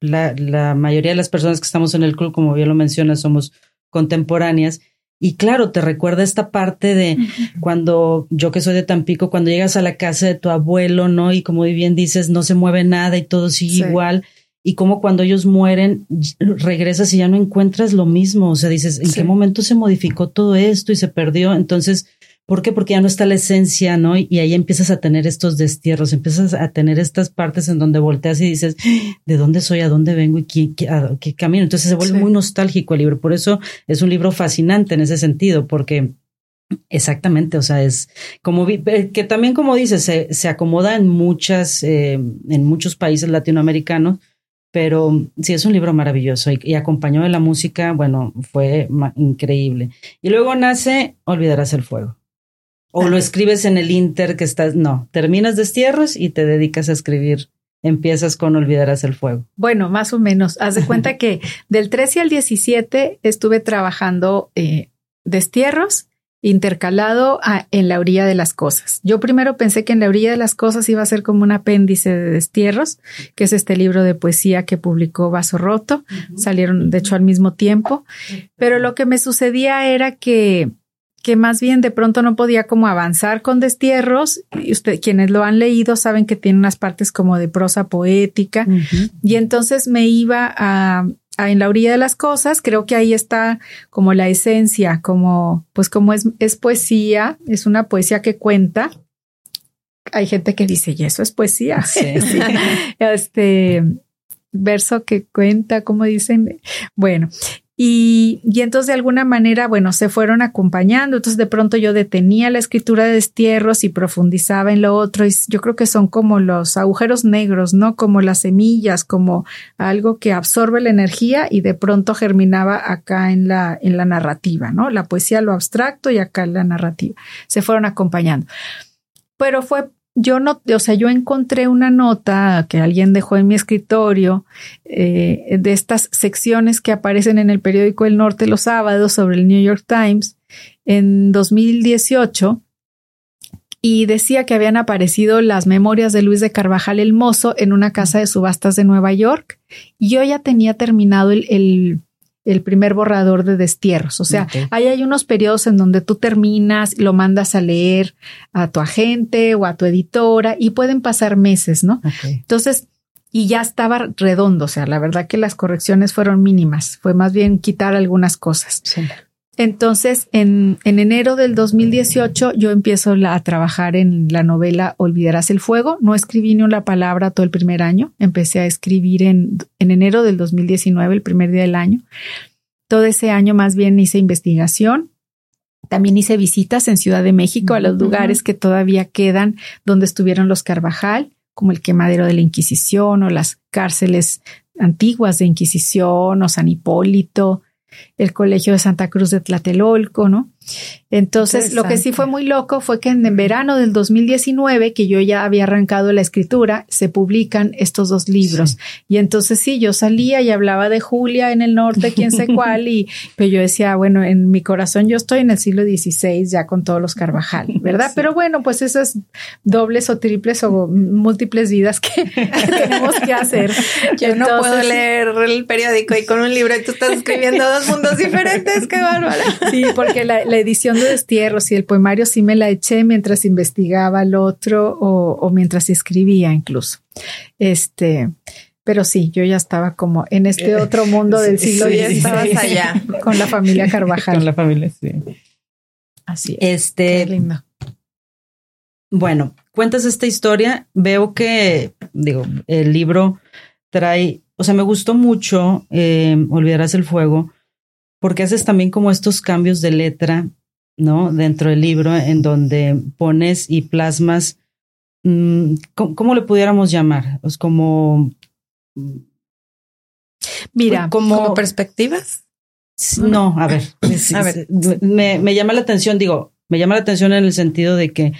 la, la mayoría de las personas que estamos en el club, como bien lo mencionas, somos contemporáneas. Y claro, te recuerda esta parte de cuando yo que soy de Tampico, cuando llegas a la casa de tu abuelo, ¿no? Y como bien dices, no se mueve nada y todo sigue igual. Y como cuando ellos mueren, regresas y ya no encuentras lo mismo. O sea, dices, ¿en qué momento se modificó todo esto y se perdió? Entonces, ¿Por qué? Porque ya no está la esencia, ¿no? Y ahí empiezas a tener estos destierros, empiezas a tener estas partes en donde volteas y dices, ¿de dónde soy? ¿A dónde vengo? ¿Y qué, qué, camino? Entonces se vuelve muy nostálgico el libro. Por eso es un libro fascinante en ese sentido, porque Exactamente, o sea, es como eh, que también como dices, se, se acomoda en muchas, eh, en muchos países latinoamericanos, pero sí es un libro maravilloso y, y acompañó de la música, bueno, fue increíble. Y luego nace Olvidarás el fuego. O lo escribes en el Inter que estás, no, terminas Destierros y te dedicas a escribir empiezas con Olvidarás el Fuego? Bueno, más o menos. Haz de cuenta que del 13 al 17 estuve trabajando eh, destierros intercalado en la orilla de las cosas. Yo primero pensé que en la orilla de las cosas iba a ser como un apéndice de destierros, que es este libro de poesía que publicó Vaso Roto. Salieron, de hecho, al mismo tiempo. Pero lo que me sucedía era que que más bien de pronto no podía como avanzar con destierros. Y usted, quienes lo han leído saben que tiene unas partes como de prosa poética. Y entonces me iba a, en la orilla de las cosas. Creo que ahí está como la esencia, como, pues como es, es poesía, es una poesía que cuenta. Hay gente que dice, y eso es poesía. este verso que cuenta, como dicen. Bueno, y, entonces de alguna manera, bueno, se fueron acompañando. Entonces de pronto yo detenía la escritura de destierros y profundizaba en lo otro. Y yo creo que son como los agujeros negros, ¿no? Como las semillas, como algo que absorbe la energía y de pronto germinaba acá en la, en la narrativa, ¿no? La poesía, lo abstracto y acá en la narrativa. Se fueron acompañando. Pero fue yo no, o sea, yo encontré una nota que alguien dejó en mi escritorio eh, de estas secciones que aparecen en el periódico El Norte los sábados sobre el New York Times en 2018 y decía que habían aparecido las memorias de Luis de Carvajal el Mozo en una casa de subastas de Nueva York. Y yo ya tenía terminado el el primer borrador de destierros. O sea, ahí hay unos periodos en donde tú terminas, lo mandas a leer a tu agente o a tu editora y pueden pasar meses, ¿no? Entonces, y ya estaba redondo, o sea, la verdad que las correcciones fueron mínimas, fue más bien quitar algunas cosas. Entonces, en, en, enero del 2018, yo empiezo a trabajar en la novela Olvidarás el Fuego. No escribí ni una palabra todo el primer año. Empecé a escribir en, en enero del 2019, el primer día del año. Todo ese año más bien hice investigación. También hice visitas en Ciudad de México a los lugares que todavía quedan donde estuvieron los Carvajal, como el quemadero de la Inquisición o las cárceles antiguas de Inquisición o San Hipólito, el Colegio de Santa Cruz de Tlatelolco, ¿no? Entonces, lo que sí fue muy loco fue que en verano del 2019, que yo ya había arrancado la escritura, se publican estos dos libros. Y entonces sí, yo salía y hablaba de Julia en el norte, quién sé cuál, y pero yo decía, bueno, en mi corazón yo estoy en el siglo XVI ya con todos los Carvajal, ¿verdad? Pero bueno, pues esas dobles o triples o múltiples vidas que, tenemos que hacer. Yo no puedo leer el periódico y con un libro y tú estás escribiendo dos mundos diferentes, qué bárbara. Sí, porque la, la edición de Destierros y el poemario sí me la eché mientras investigaba el otro o, mientras escribía incluso. Este, pero sí, yo ya estaba como en este eh, otro mundo del siglo XVI. allá. Con la familia Carvajal. Con la familia, sí. Así es. Este, lindo. Bueno, cuentas esta historia. Veo que, digo, el libro trae, o sea, me gustó mucho eh, Olvidarás el Fuego, porque haces también como estos cambios de letra ¿no? Dentro del libro en donde pones y plasmas, mm, ¿cómo, le pudiéramos llamar? Es como... Mira, como, perspectivas. No, a ver, a ver. Me, me, llama la atención, digo, me llama la atención en el sentido de que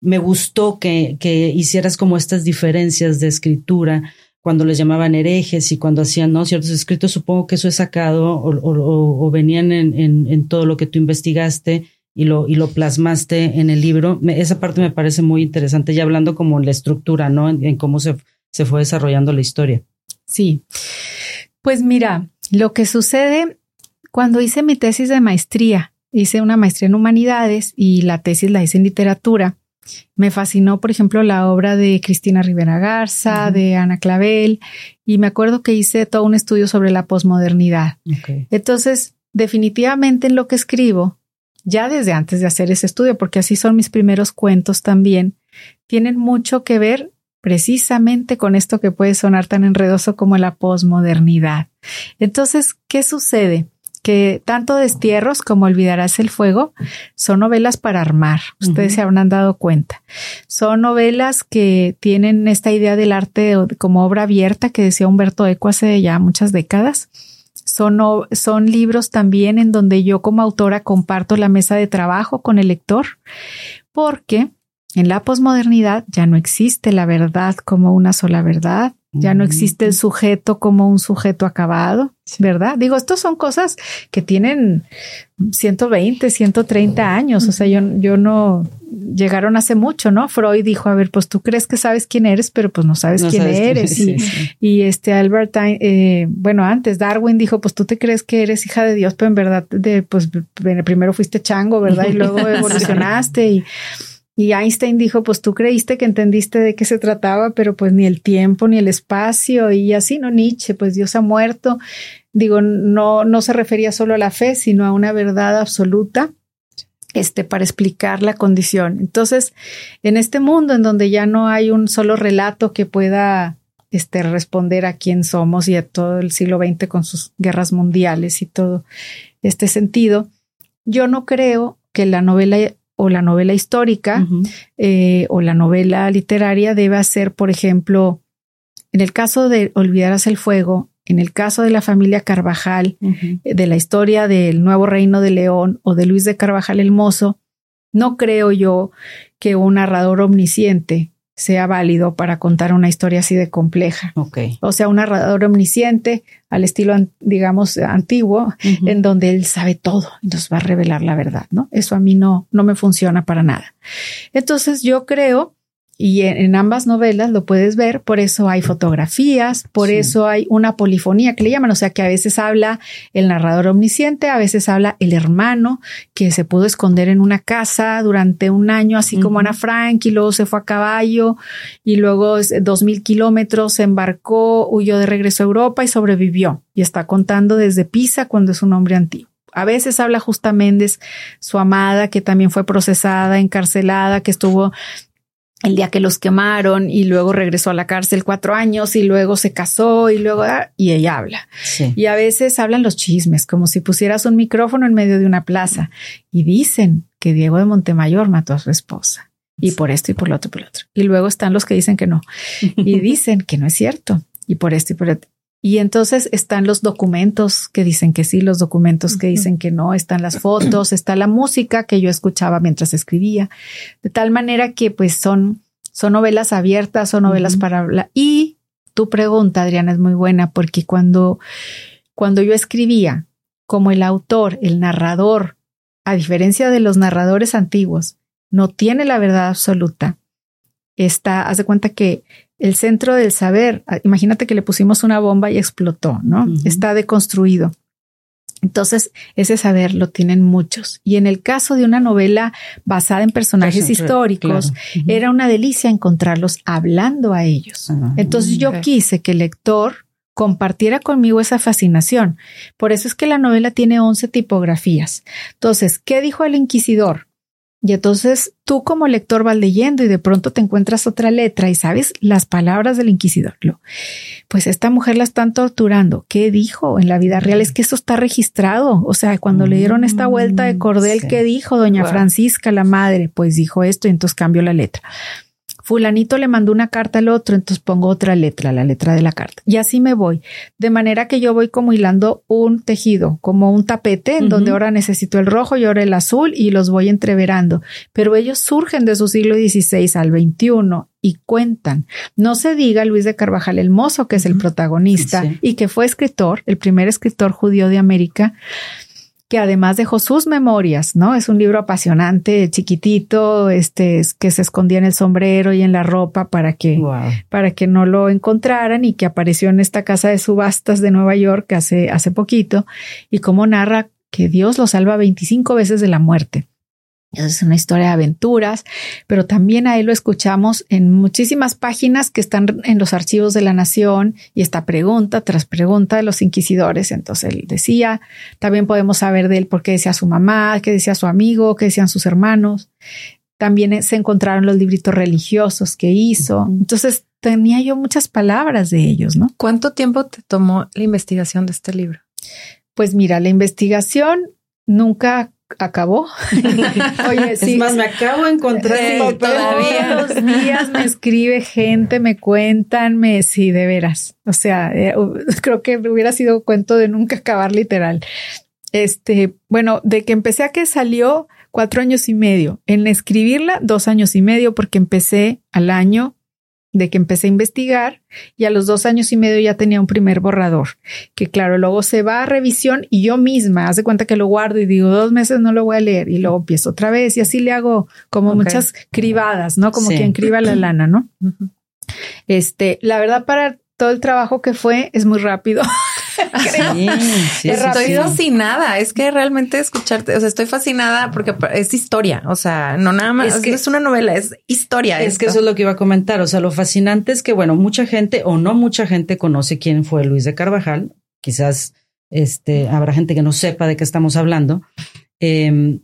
me gustó que, que hicieras como estas diferencias de escritura cuando les llamaban herejes y cuando hacían ¿no? ciertos escritos, supongo que eso es sacado o, venían en, en, en, todo lo que tú investigaste y lo, y lo plasmaste en el libro. esa parte me parece muy interesante, ya hablando como la estructura, ¿no? En, cómo se, se fue desarrollando la historia. Sí. Pues mira, lo que sucede cuando hice mi tesis de maestría, hice una maestría en humanidades y la tesis la hice en literatura. Me fascinó, por ejemplo, la obra de Cristina Rivera Garza, de Ana Clavel, y me acuerdo que hice todo un estudio sobre la posmodernidad. Entonces, definitivamente en lo que escribo, ya desde antes de hacer ese estudio, porque así son mis primeros cuentos también, tienen mucho que ver precisamente con esto que puede sonar tan enredoso como la posmodernidad. Entonces, ¿qué sucede? Que tanto Destierros como Olvidarás el Fuego son novelas para armar. Ustedes se habrán dado cuenta. Son novelas que tienen esta idea del arte como obra abierta que decía Humberto Eco hace ya muchas décadas. Son, son libros también en donde yo como autora comparto la mesa de trabajo con el lector, porque en la posmodernidad ya no existe la verdad como una sola verdad, ya no existe el sujeto como un sujeto acabado, ¿verdad? Digo, estos son cosas que tienen 120, 130 años, o sea, yo, yo no llegaron hace mucho, ¿no? Freud dijo, a ver, pues tú crees que sabes quién eres, pero pues no sabes quién eres. y, este Albert, eh, bueno, antes Darwin dijo, pues tú te crees que eres hija de Dios, pero en verdad, de, pues primero fuiste chango, ¿verdad? Y luego evolucionaste y y Einstein dijo, pues tú creíste que entendiste de qué se trataba, pero pues ni el tiempo ni el espacio y así, ¿no? Nietzsche, pues Dios ha muerto. Digo, no, no se refería solo a la fe, sino a una verdad absoluta este, para explicar la condición. Entonces, en este mundo en donde ya no hay un solo relato que pueda este, responder a quién somos y a todo el siglo XX con sus guerras mundiales y todo este sentido, yo no creo que la novela o la novela histórica eh, o la novela literaria debe ser, por ejemplo, en el caso de Olvidarás el Fuego, en el caso de la familia Carvajal, de la historia del nuevo reino de León o de Luis de Carvajal el Mozo, no creo yo que un narrador omnisciente sea válido para contar una historia así de compleja. Okay. O sea, un narrador omnisciente al estilo, digamos, antiguo, en donde él sabe todo y nos va a revelar la verdad, ¿no? Eso a mí no, no me funciona para nada. Entonces yo creo y en, ambas novelas lo puedes ver, por eso hay fotografías, por eso hay una polifonía que le llaman, o sea que a veces habla el narrador omnisciente, a veces habla el hermano que se pudo esconder en una casa durante un año, así como Ana Frank, y luego se fue a caballo, y luego dos mil kilómetros se embarcó, huyó de regreso a Europa y sobrevivió. Y está contando desde Pisa cuando es un hombre antiguo. A veces habla Justa Méndez, su amada, que también fue procesada, encarcelada, que estuvo el día que los quemaron y luego regresó a la cárcel cuatro años y luego se casó y luego ah, y ella habla. Y a veces hablan los chismes como si pusieras un micrófono en medio de una plaza y dicen que Diego de Montemayor mató a su esposa y por esto y por lo otro y por lo otro. Y luego están los que dicen que no y dicen que no es cierto y por esto y por otro. Y entonces están los documentos que dicen que sí, los documentos que dicen que no, están las fotos, está la música que yo escuchaba mientras escribía, de tal manera que pues son, son novelas abiertas, son novelas para hablar. Y tu pregunta, Adriana, es muy buena porque cuando, cuando yo escribía como el autor, el narrador, a diferencia de los narradores antiguos, no tiene la verdad absoluta, está, hace cuenta que el centro del saber, ah, imagínate que le pusimos una bomba y explotó, ¿no? Está deconstruido. Entonces, ese saber lo tienen muchos. Y en el caso de una novela basada en personajes históricos, era una delicia encontrarlos hablando a ellos. Entonces, yo quise que el lector compartiera conmigo esa fascinación. Por eso es que la novela tiene 11 tipografías. Entonces, ¿qué dijo el inquisidor? Y entonces tú como lector vas leyendo y de pronto te encuentras otra letra y sabes las palabras del inquisidor. Pues esta mujer la están torturando. ¿Qué dijo en la vida real? Es que eso está registrado. O sea, cuando le dieron esta vuelta de cordel, ¿qué dijo doña Francisca, la madre? Pues dijo esto y entonces cambió la letra fulanito le mandó una carta al otro, entonces pongo otra letra, la letra de la carta. Y así me voy. De manera que yo voy como hilando un tejido, como un tapete, en donde ahora necesito el rojo y ahora el azul y los voy entreverando. Pero ellos surgen de su siglo XVI al XXI y cuentan. No se diga Luis de Carvajal el Mozo, que es el protagonista y que fue escritor, el primer escritor judío de América que además dejó sus memorias, ¿no? Es un libro apasionante, chiquitito, este, que se escondía en el sombrero y en la ropa para que, para que no lo encontraran y que apareció en esta casa de subastas de Nueva York hace, hace poquito y cómo narra que Dios lo salva 25 veces de la muerte. Es una historia de aventuras, pero también ahí lo escuchamos en muchísimas páginas que están en los archivos de la nación y esta pregunta tras pregunta de los inquisidores. Entonces él decía, también podemos saber de él por qué decía su mamá, qué decía su amigo, qué decían sus hermanos. También se encontraron los libritos religiosos que hizo. Entonces tenía yo muchas palabras de ellos, ¿no? ¿Cuánto tiempo te tomó la investigación de este libro? Pues mira, la investigación nunca acabó. Oye, sí. Es más, me acabo de encontrar todavía. Todos los días me escribe gente, me cuentan, me, sí, de veras. O sea, eh, creo que hubiera sido cuento de nunca acabar literal. Este, bueno, de que empecé a que salió cuatro años y medio. En escribirla, dos años y medio, porque empecé al año de que empecé a investigar y a los dos años y medio ya tenía un primer borrador, que claro, luego se va a revisión y yo misma hace cuenta que lo guardo y digo dos meses no lo voy a leer y luego empiezo otra vez y así le hago como muchas cribadas, ¿no? Como quien criba la lana, ¿no? Este, la verdad para todo el trabajo que fue es muy rápido. estoy fascinada. Es que realmente escucharte, o sea, estoy fascinada porque es historia. O sea, no nada más es, que, es una novela, es historia. Es que eso es lo que iba a comentar. O sea, lo fascinante es que, bueno, mucha gente o no mucha gente conoce quién fue Luis de Carvajal. Quizás este, habrá gente que no sepa de qué estamos hablando. Em,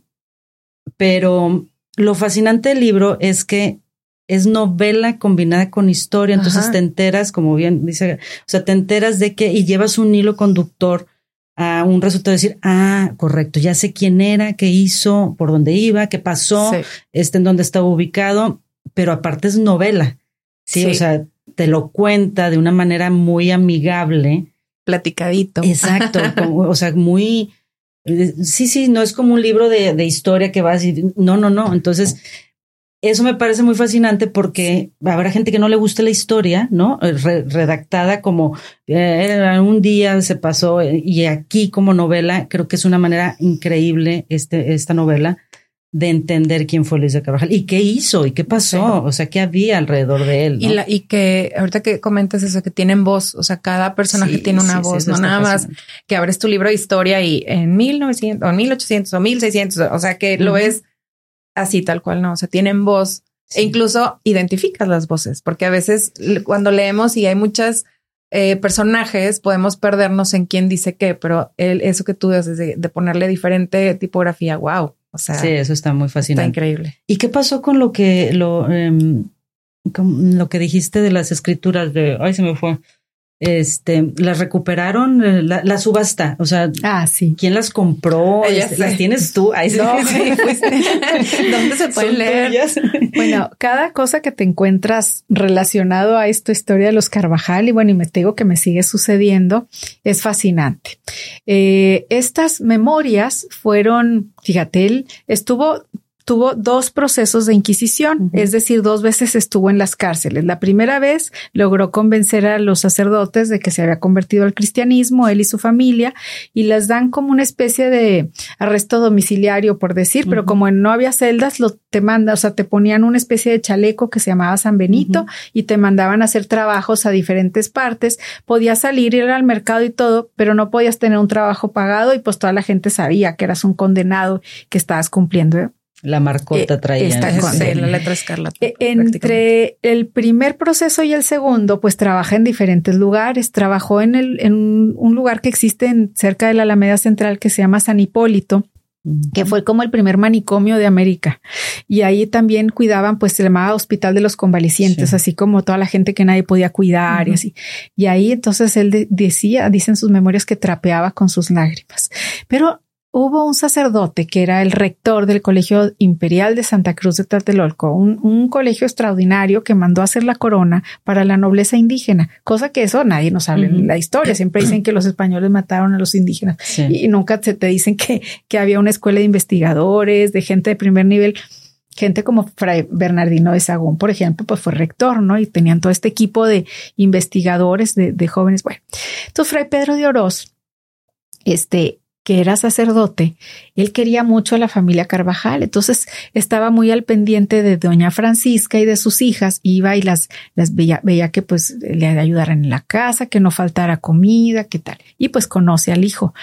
pero lo fascinante del libro es que es novela combinada con historia, entonces te enteras, como bien dice, o sea, te enteras de que y llevas un hilo conductor a un resultado de decir, ah, correcto, ya sé quién era, qué hizo, por dónde iba, qué pasó, este en dónde estaba ubicado, pero aparte es novela, ¿sí? o sea, te lo cuenta de una manera muy amigable. Platicadito. Exacto, o sea, muy, eh, sí, sí, no es como un libro de, de historia que vas y, no, no, no, entonces eso me parece muy fascinante porque habrá gente que no le guste la historia, ¿no? Eh, redactada como eh, un día se pasó eh, y aquí como novela creo que es una manera increíble este, esta novela de entender quién fue Luis de Carvajal y qué hizo y qué pasó, o sea, qué había alrededor de él. Y, la, y que ahorita que comentas eso, que tienen voz, o sea, cada personaje tiene una voz, no nada más que abres tu libro de historia y en 1900 o 1800 o 1600, o sea, que lo ves así tal cual, no, o sea, tienen voz e incluso identificas las voces, porque a veces cuando leemos y hay muchas eh, personajes, podemos perdernos en quién dice qué, pero el, eso que tú dices de, ponerle diferente tipografía, wow. O sea, sí, eso está muy fascinante. Está increíble. ¿Y qué pasó con lo que lo, em, lo que dijiste de las escrituras de, ay, se me fue, este, las recuperaron, eh, la, subasta, o sea, ah, sí. ¿quién las compró? Este, ¿Las tienes tú? Ahí no, ¿Dónde se pueden leer? Bueno, cada cosa que te encuentras relacionado a esta historia de los Carvajal, y bueno, y me digo que me sigue sucediendo, es fascinante. Eh, estas memorias fueron, fíjate, él estuvo tuvo dos procesos de inquisición, es decir, dos veces estuvo en las cárceles. La primera vez logró convencer a los sacerdotes de que se había convertido al cristianismo, él y su familia, y les dan como una especie de arresto domiciliario, por decir, pero como no había celdas, lo te manda, o sea, te ponían una especie de chaleco que se llamaba San Benito y te mandaban a hacer trabajos a diferentes partes. Podías salir, ir al mercado y todo, pero no podías tener un trabajo pagado y pues toda la gente sabía que eras un condenado que estabas cumpliendo la marcota eh, traía esta la letra escarlata. Eh, entre el primer proceso y el segundo, pues trabaja en diferentes lugares. Trabajó en, el, en un lugar que existe en, cerca de la Alameda Central que se llama San Hipólito que fue como el primer manicomio de América. Y ahí también cuidaban, pues se llamaba Hospital de los Convalecientes, así como toda la gente que nadie podía cuidar y así. Y ahí entonces él decía, dicen sus memorias que trapeaba con sus lágrimas. Pero hubo un sacerdote que era el rector del Colegio Imperial de Santa Cruz de Tlatelolco, un, colegio extraordinario que mandó a hacer la corona para la nobleza indígena, cosa que eso nadie nos habla en la historia. Siempre dicen que los españoles mataron a los indígenas y nunca se te dicen que, que había una escuela de investigadores, de gente de primer nivel gente como Fray Bernardino de Sagún, por ejemplo, pues fue rector, ¿no? Y tenían todo este equipo de investigadores, de, de jóvenes. Bueno, entonces Fray Pedro de Oroz, este, que era sacerdote, él quería mucho a la familia Carvajal, entonces estaba muy al pendiente de doña Francisca y de sus hijas, iba y las, las veía, veía que pues le ayudaran en la casa, que no faltara comida, qué tal, y pues conoce al hijo.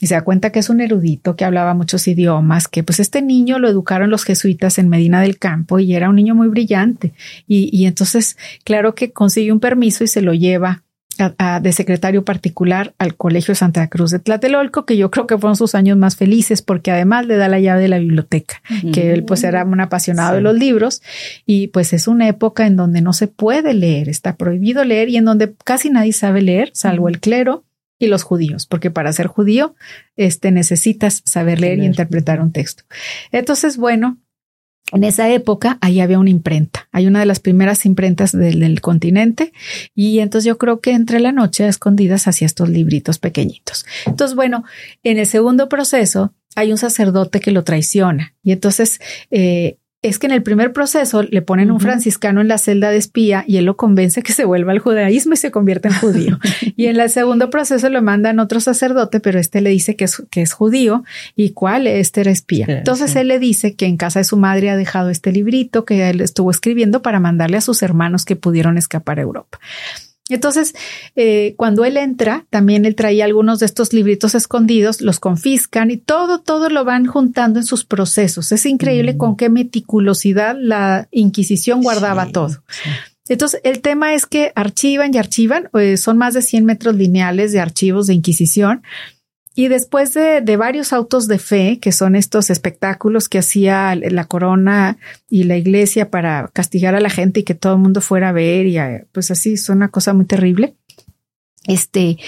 Y se da cuenta que es un erudito que hablaba muchos idiomas, que pues este niño lo educaron los jesuitas en Medina del Campo y era un niño muy brillante. Y entonces, claro que consigue un permiso y se lo lleva de secretario particular al Colegio Santa Cruz de Tlatelolco, que yo creo que fueron sus años más felices porque además le da la llave de la biblioteca, que él pues era un apasionado de los libros y pues es una época en donde no se puede leer, está prohibido leer y en donde casi nadie sabe leer, salvo el clero y los judíos, porque para ser judío este, necesitas saber leer y interpretar un texto. Entonces, bueno, en esa época, ahí había una imprenta. Hay una de las primeras imprentas del, continente. Y entonces yo creo que entre la noche a escondidas hacía estos libritos pequeñitos. Entonces, bueno, en el segundo proceso hay un sacerdote que lo traiciona. Y entonces eh, es que en el primer proceso le ponen un franciscano en la celda de espía y él lo convence que se vuelva al judaísmo y se convierte en judío. y en el segundo proceso lo mandan otro sacerdote, pero este le dice que es, que es judío y cuál este era espía. Entonces él le dice que en casa de su madre ha dejado este librito que él estuvo escribiendo para mandarle a sus hermanos que pudieron escapar a Europa. Entonces, eh, cuando él entra, también él traía algunos de estos libritos escondidos, los confiscan y todo, todo lo van juntando en sus procesos. Es increíble con qué meticulosidad la Inquisición guardaba todo. Entonces, el tema es que archivan y archivan, eh, son más de 100 metros lineales de archivos de Inquisición y después de, varios autos de fe, que son estos espectáculos que hacía la corona y la iglesia para castigar a la gente y que todo el mundo fuera a ver, y pues así, es una cosa muy terrible este,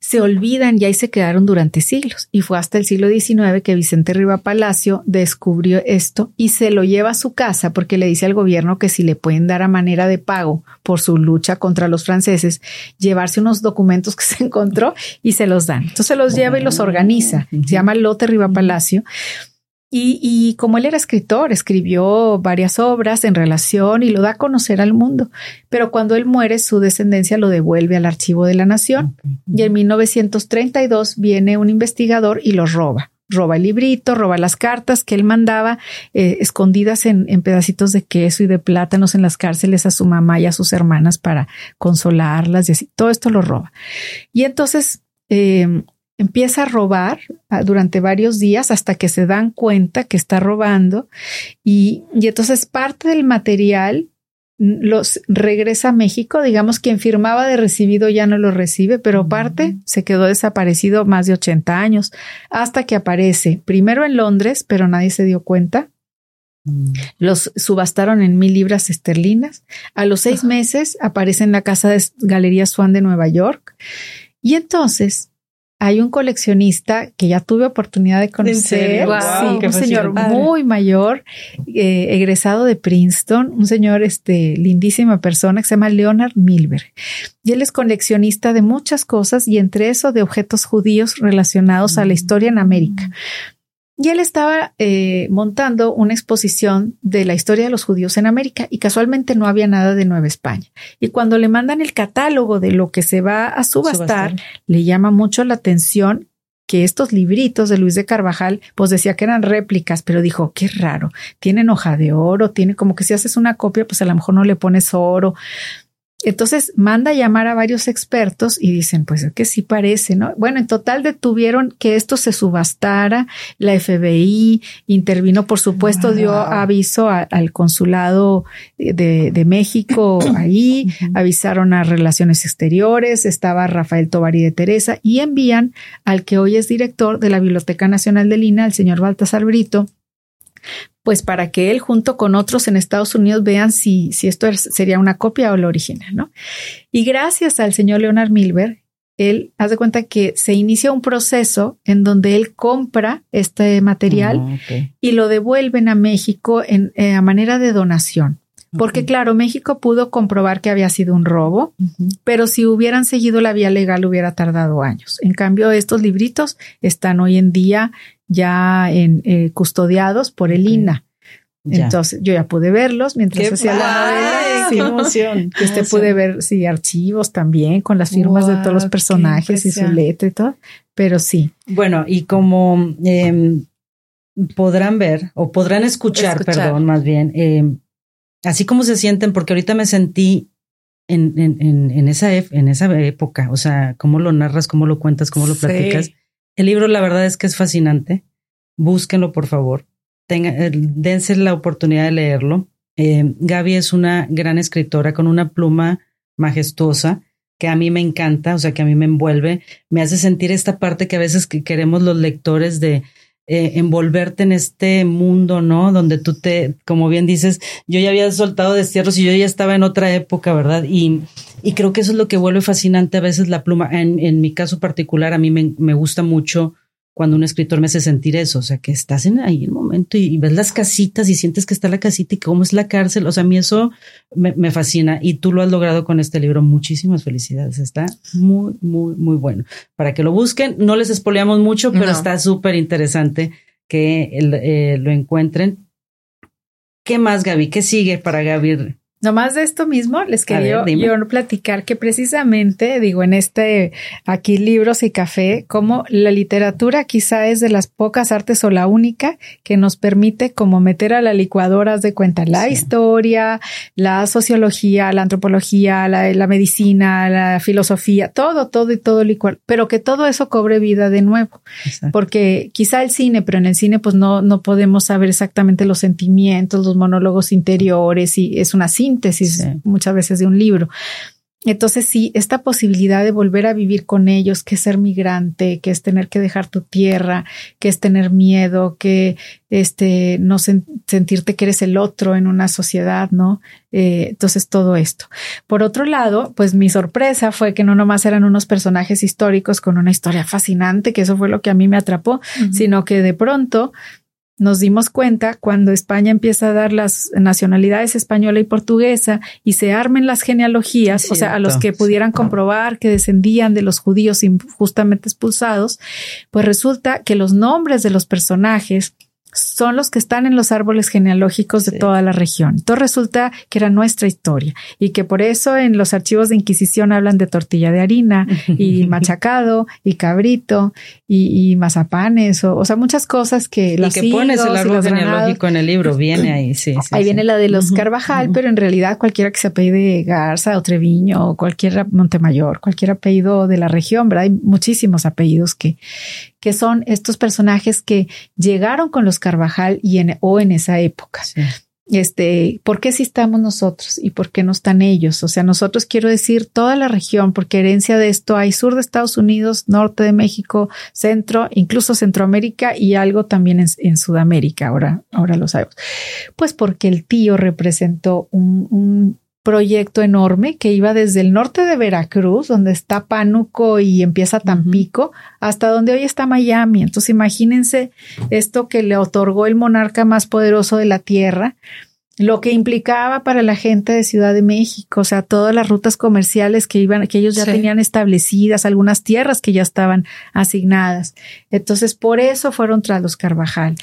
se olvidan y ahí se quedaron durante siglos. Y fue hasta el siglo XIX que Vicente Riva Palacio descubrió esto y se lo lleva a su casa porque le dice al gobierno que si le pueden dar a manera de pago por su lucha contra los franceses, llevarse unos documentos que se encontró y se los dan. Entonces los lleva y los organiza. Se llama Lote Riva Palacio y, como él era escritor, escribió varias obras en relación y lo da a conocer al mundo. Pero cuando él muere, su descendencia lo devuelve al archivo de la nación. Y en 1932 viene un investigador y lo roba. Roba el librito, roba las cartas que él mandaba eh, escondidas en, pedacitos de queso y de plátanos en las cárceles a su mamá y a sus hermanas para consolarlas y así. Todo esto lo roba. Y entonces eh, empieza a robar ah, durante varios días hasta que se dan cuenta que está robando y, entonces parte del material los regresa a México, digamos quien firmaba de recibido ya no lo recibe, pero parte se quedó desaparecido más de 80 años hasta que aparece primero en Londres, pero nadie se dio cuenta. Mm. Los subastaron en mil libras esterlinas. A los seis meses aparece en la casa de Galería Swan de Nueva York. Y entonces hay un coleccionista que ya tuve oportunidad de conocer, un señor muy mayor, eh, egresado de Princeton, un señor, este, lindísima persona que se llama Leonard Milberg. Y él es coleccionista de muchas cosas y entre eso de objetos judíos relacionados a la historia en América. Y él estaba eh, montando una exposición de la historia de los judíos en América y casualmente no había nada de Nueva España. Y cuando le mandan el catálogo de lo que se va a subastar, le llama mucho la atención que estos libritos de Luis de Carvajal, pues decía que eran réplicas, pero dijo, qué raro, tienen hoja de oro, tiene como que si haces una copia, pues a lo mejor no le pones oro. Entonces manda a llamar a varios expertos y dicen, pues es que sí parece, ¿no? Bueno, en total detuvieron que esto se subastara, la FBI intervino, por supuesto, dio aviso al consulado de, de México ahí, avisaron a Relaciones Exteriores, estaba Rafael Tovari de Teresa y envían al que hoy es director de la Biblioteca Nacional de Lina, el señor Baltasar Brito, pues para que él junto con otros en Estados Unidos vean si, si esto sería una copia o la original, ¿no? Y gracias al señor Leonard Milberg, él hace cuenta que se inicia un proceso en donde él compra este material ah, y lo devuelven a México en, eh, a manera de donación. Porque claro, México pudo comprobar que había sido un robo, pero si hubieran seguido la vía legal hubiera tardado años. En cambio, estos libritos están hoy en día ya en, eh, custodiados por el INA. Entonces yo ya pude verlos mientras hacía la novela. Sí, emoción. Este pude ver, sí, archivos también con las firmas de todos los personajes y su letra y todo. Pero sí. Bueno, y como em, podrán ver o podrán escuchar, perdón, más bien, em, así como se sienten, porque ahorita me sentí en, en, en, esa, en esa época, o sea, cómo lo narras, cómo lo cuentas, cómo lo platicas. El libro, la verdad es que es fascinante. Búsquenlo, por favor. Tenga, eh, dense la oportunidad de leerlo. Eh, Gaby es una gran escritora con una pluma majestuosa que a mí me encanta, o sea, que a mí me envuelve, me hace sentir esta parte que a veces que queremos los lectores de eh, envolverte en este mundo, ¿no? Donde tú te, como bien dices, yo ya había soltado destierros y yo ya estaba en otra época, ¿verdad? Y, Y creo que eso es lo que vuelve fascinante a veces la pluma. En, en mi caso particular, a mí me, me gusta mucho cuando un escritor me hace sentir eso, o sea, que estás en ahí el momento y, ves las casitas y sientes que está la casita y cómo es la cárcel, o sea, a mí eso me, fascina y tú lo has logrado con este libro. Muchísimas felicidades, está muy, muy, muy bueno. Para que lo busquen, no les espoleamos mucho, pero está súper interesante que eh, lo encuentren. ¿Qué más, Gaby? ¿Qué sigue para Gaby Nomás de esto mismo les quería yo platicar que precisamente, digo, en este aquí libros y café, como la literatura quizá es de las pocas artes o la única que nos permite como meter a la licuadora de cuenta la historia, la sociología, la antropología, la, medicina, la filosofía, todo, todo y todo licuar, pero que todo eso cobre vida de nuevo. Porque quizá el cine, pero en el cine pues no, no podemos saber exactamente los sentimientos, los monólogos interiores y es una cine síntesis muchas veces de un libro. Entonces, sí, esta posibilidad de volver a vivir con ellos, que es ser migrante, que es tener que dejar tu tierra, que es tener miedo, que este, no sentirte que eres el otro en una sociedad, ¿no? Eh, entonces, todo esto. Por otro lado, pues mi sorpresa fue que no nomás eran unos personajes históricos con una historia fascinante, que eso fue lo que a mí me atrapó, sino que de pronto nos dimos cuenta cuando España empieza a dar las nacionalidades española y portuguesa y se armen las genealogías, o sea, a los que pudieran comprobar que descendían de los judíos injustamente expulsados, pues resulta que los nombres de los personajes son los que están en los árboles genealógicos de toda la región. Entonces resulta que era nuestra historia y que por eso en los archivos de Inquisición hablan de tortilla de harina y machacado y cabrito y, mazapanes o, o, sea, muchas cosas que... Y que pones el árbol genealógico en el libro, viene ahí, sí. ahí viene la de los Carvajal, pero en realidad cualquiera que se apellide Garza o Treviño o cualquier Montemayor, cualquier apellido de la región, ¿verdad? Hay muchísimos apellidos que, que son estos personajes que llegaron con los Carvajal y en, o en esa época. Este, ¿por qué sí estamos nosotros y por qué no están ellos? O sea, nosotros quiero decir toda la región, porque herencia de esto hay sur de Estados Unidos, norte de México, centro, incluso Centroamérica y algo también en, Sudamérica. Ahora, ahora lo sabemos. Pues porque el tío representó un, un proyecto enorme que iba desde el norte de Veracruz, donde está Pánuco y empieza Tampico, hasta donde hoy está Miami. Entonces imagínense esto que le otorgó el monarca más poderoso de la tierra lo que implicaba para la gente de Ciudad de México, o sea, todas las rutas comerciales que iban, que ellos ya tenían establecidas, algunas tierras que ya estaban asignadas. Entonces, por eso fueron tras los Carvajal.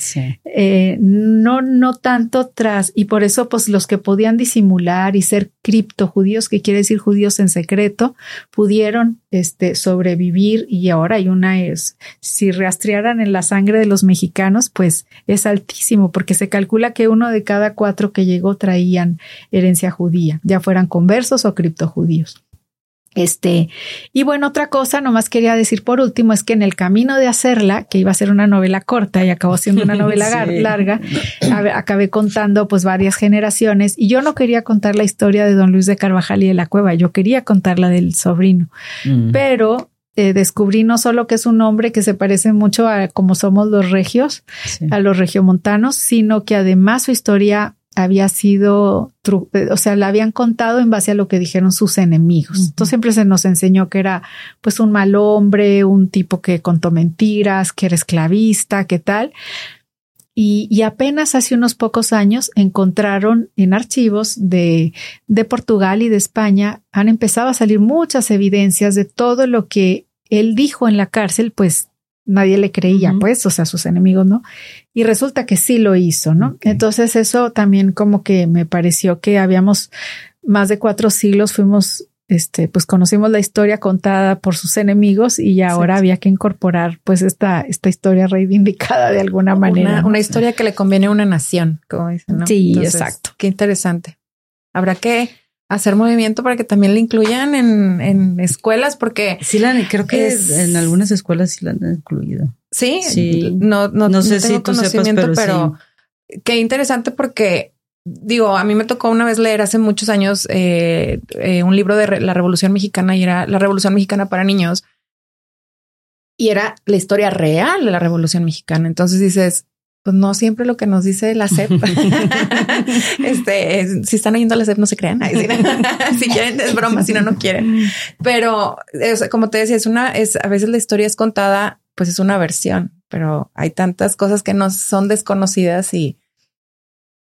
Eh, no, no tanto tras, y por eso, pues los que podían disimular y ser cripto judíos, que quiere decir judíos en secreto, pudieron este, sobrevivir y ahora hay una es, si rastrearan en la sangre de los mexicanos, pues es altísimo, porque se calcula que uno de cada cuatro que llegó traían herencia judía, ya fueran conversos o criptojudíos. Este, y bueno, otra cosa, nomás quería decir por último, es que en el camino de hacerla, que iba a ser una novela corta y acabó siendo una novela larga, acabé contando pues varias generaciones y yo no quería contar la historia de don Luis de Carvajal y de la cueva, yo quería contar la del sobrino, mm. pero eh, descubrí no solo que es un hombre que se parece mucho a como somos los regios, a los regiomontanos, sino que además su historia había sido, eh, o sea, la habían contado en base a lo que dijeron sus enemigos. Entonces siempre se nos enseñó que era pues un mal hombre, un tipo que contó mentiras, que era esclavista, que tal. Y, y, apenas hace unos pocos años encontraron en archivos de, de Portugal y de España, han empezado a salir muchas evidencias de todo lo que él dijo en la cárcel, pues nadie le creía, pues, o sea, sus enemigos, ¿no? Y resulta que sí lo hizo, ¿no? Entonces eso también como que me pareció que habíamos más de cuatro siglos, fuimos, este, pues conocimos la historia contada por sus enemigos y ahora había que incorporar pues esta, esta historia reivindicada de alguna manera. Una, historia que le conviene a una nación, como dicen, ¿no? Sí, exacto. Qué interesante. Habrá que hacer movimiento para que también la incluyan en, en escuelas, porque sí la creo que en algunas escuelas sí la han incluido. Sí, sí. No, no, no sé si conocimiento, pero, qué interesante porque digo, a mí me tocó una vez leer hace muchos años eh, eh, un libro de la Revolución Mexicana y era la Revolución Mexicana para niños y era la historia real de la Revolución Mexicana. Entonces dices, pues no siempre lo que nos dice la SEP. este, si están yendo a la SEP, no se crean. si quieren, es broma, si no, no quieren. Pero como te decía, es una, es a veces la historia es contada, pues es una versión, pero hay tantas cosas que nos son desconocidas y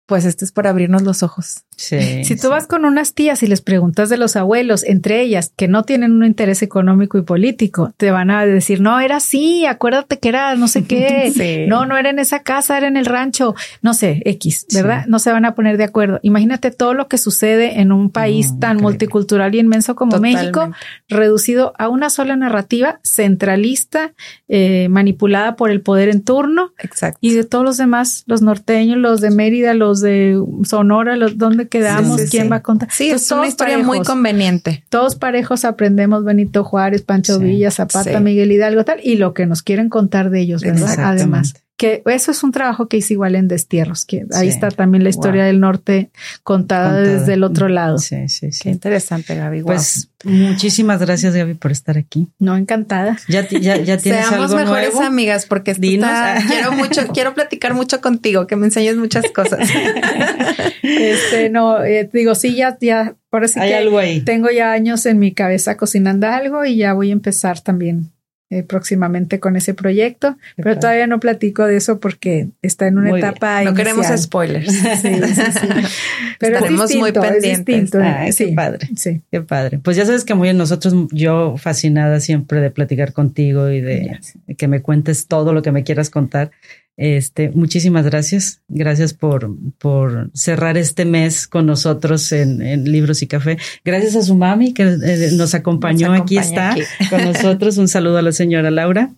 pues esto es para abrirnos los ojos. Sí, si tú vas con unas tías y les preguntas de los abuelos, entre ellas que no tienen un interés económico y político, te van a decir, no, era así, acuérdate que era no sé qué, no, no era en esa casa, era en el rancho, no sé, X, ¿verdad? No se van a poner de acuerdo. Imagínate todo lo que sucede en un país tan multicultural y inmenso como México, reducido a una sola narrativa centralista, eh, manipulada por el poder en turno. Exacto. Y de todos los demás, los norteños, los de Mérida, los de Sonora, los, ¿dónde quedamos? ¿Quién va a contar? Sí, es una historia muy conveniente. Todos parejos aprendemos Benito Juárez, Pancho Villa, Zapata, Miguel Hidalgo, tal, y lo que nos quieren contar de ellos, ¿verdad? Además que eso es un trabajo que hice igual en Destierros, que ahí está también la historia del norte contada, desde el otro lado. Sí, sí, sí. Qué interesante, Gaby. Pues muchísimas gracias, Gaby, por estar aquí. No, encantada. Ya, ya, ya tienes Seamos mejores amigas porque quiero mucho, quiero platicar mucho contigo, que me enseñes muchas cosas. este, no, eh, digo, sí, ya, ya, por eso Hay algo ahí. tengo ya años en mi cabeza cocinando algo y ya voy a empezar también eh, próximamente con ese proyecto, pero todavía no platico de eso porque está en una etapa. No queremos spoilers. Sí, Pero Estaremos muy pendientes. Es qué padre. Sí. Qué padre. Pues ya sabes que muy nosotros, yo fascinada siempre de platicar contigo y de que me cuentes todo lo que me quieras contar. Este, muchísimas gracias. Gracias por, por cerrar este mes con nosotros en, Libros y Café. Gracias a su mami que eh, nos, acompañó. aquí está con nosotros. Un saludo a la señora Laura.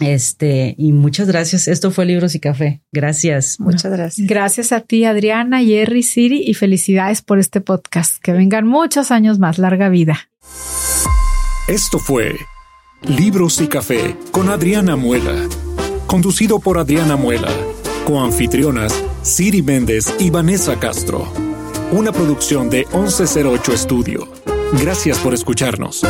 Este, y muchas gracias. Esto fue Libros y Café. Gracias. Muchas gracias. Gracias a ti, Adriana, Jerry, Siri, y felicidades por este podcast. Que vengan muchos años más. Larga vida. Esto fue Libros y Café con Adriana Muela conducido por Adriana Muela, coanfitrionas Siri Méndez y Vanessa Castro. Una producción de 1108 Estudio. Gracias por escucharnos.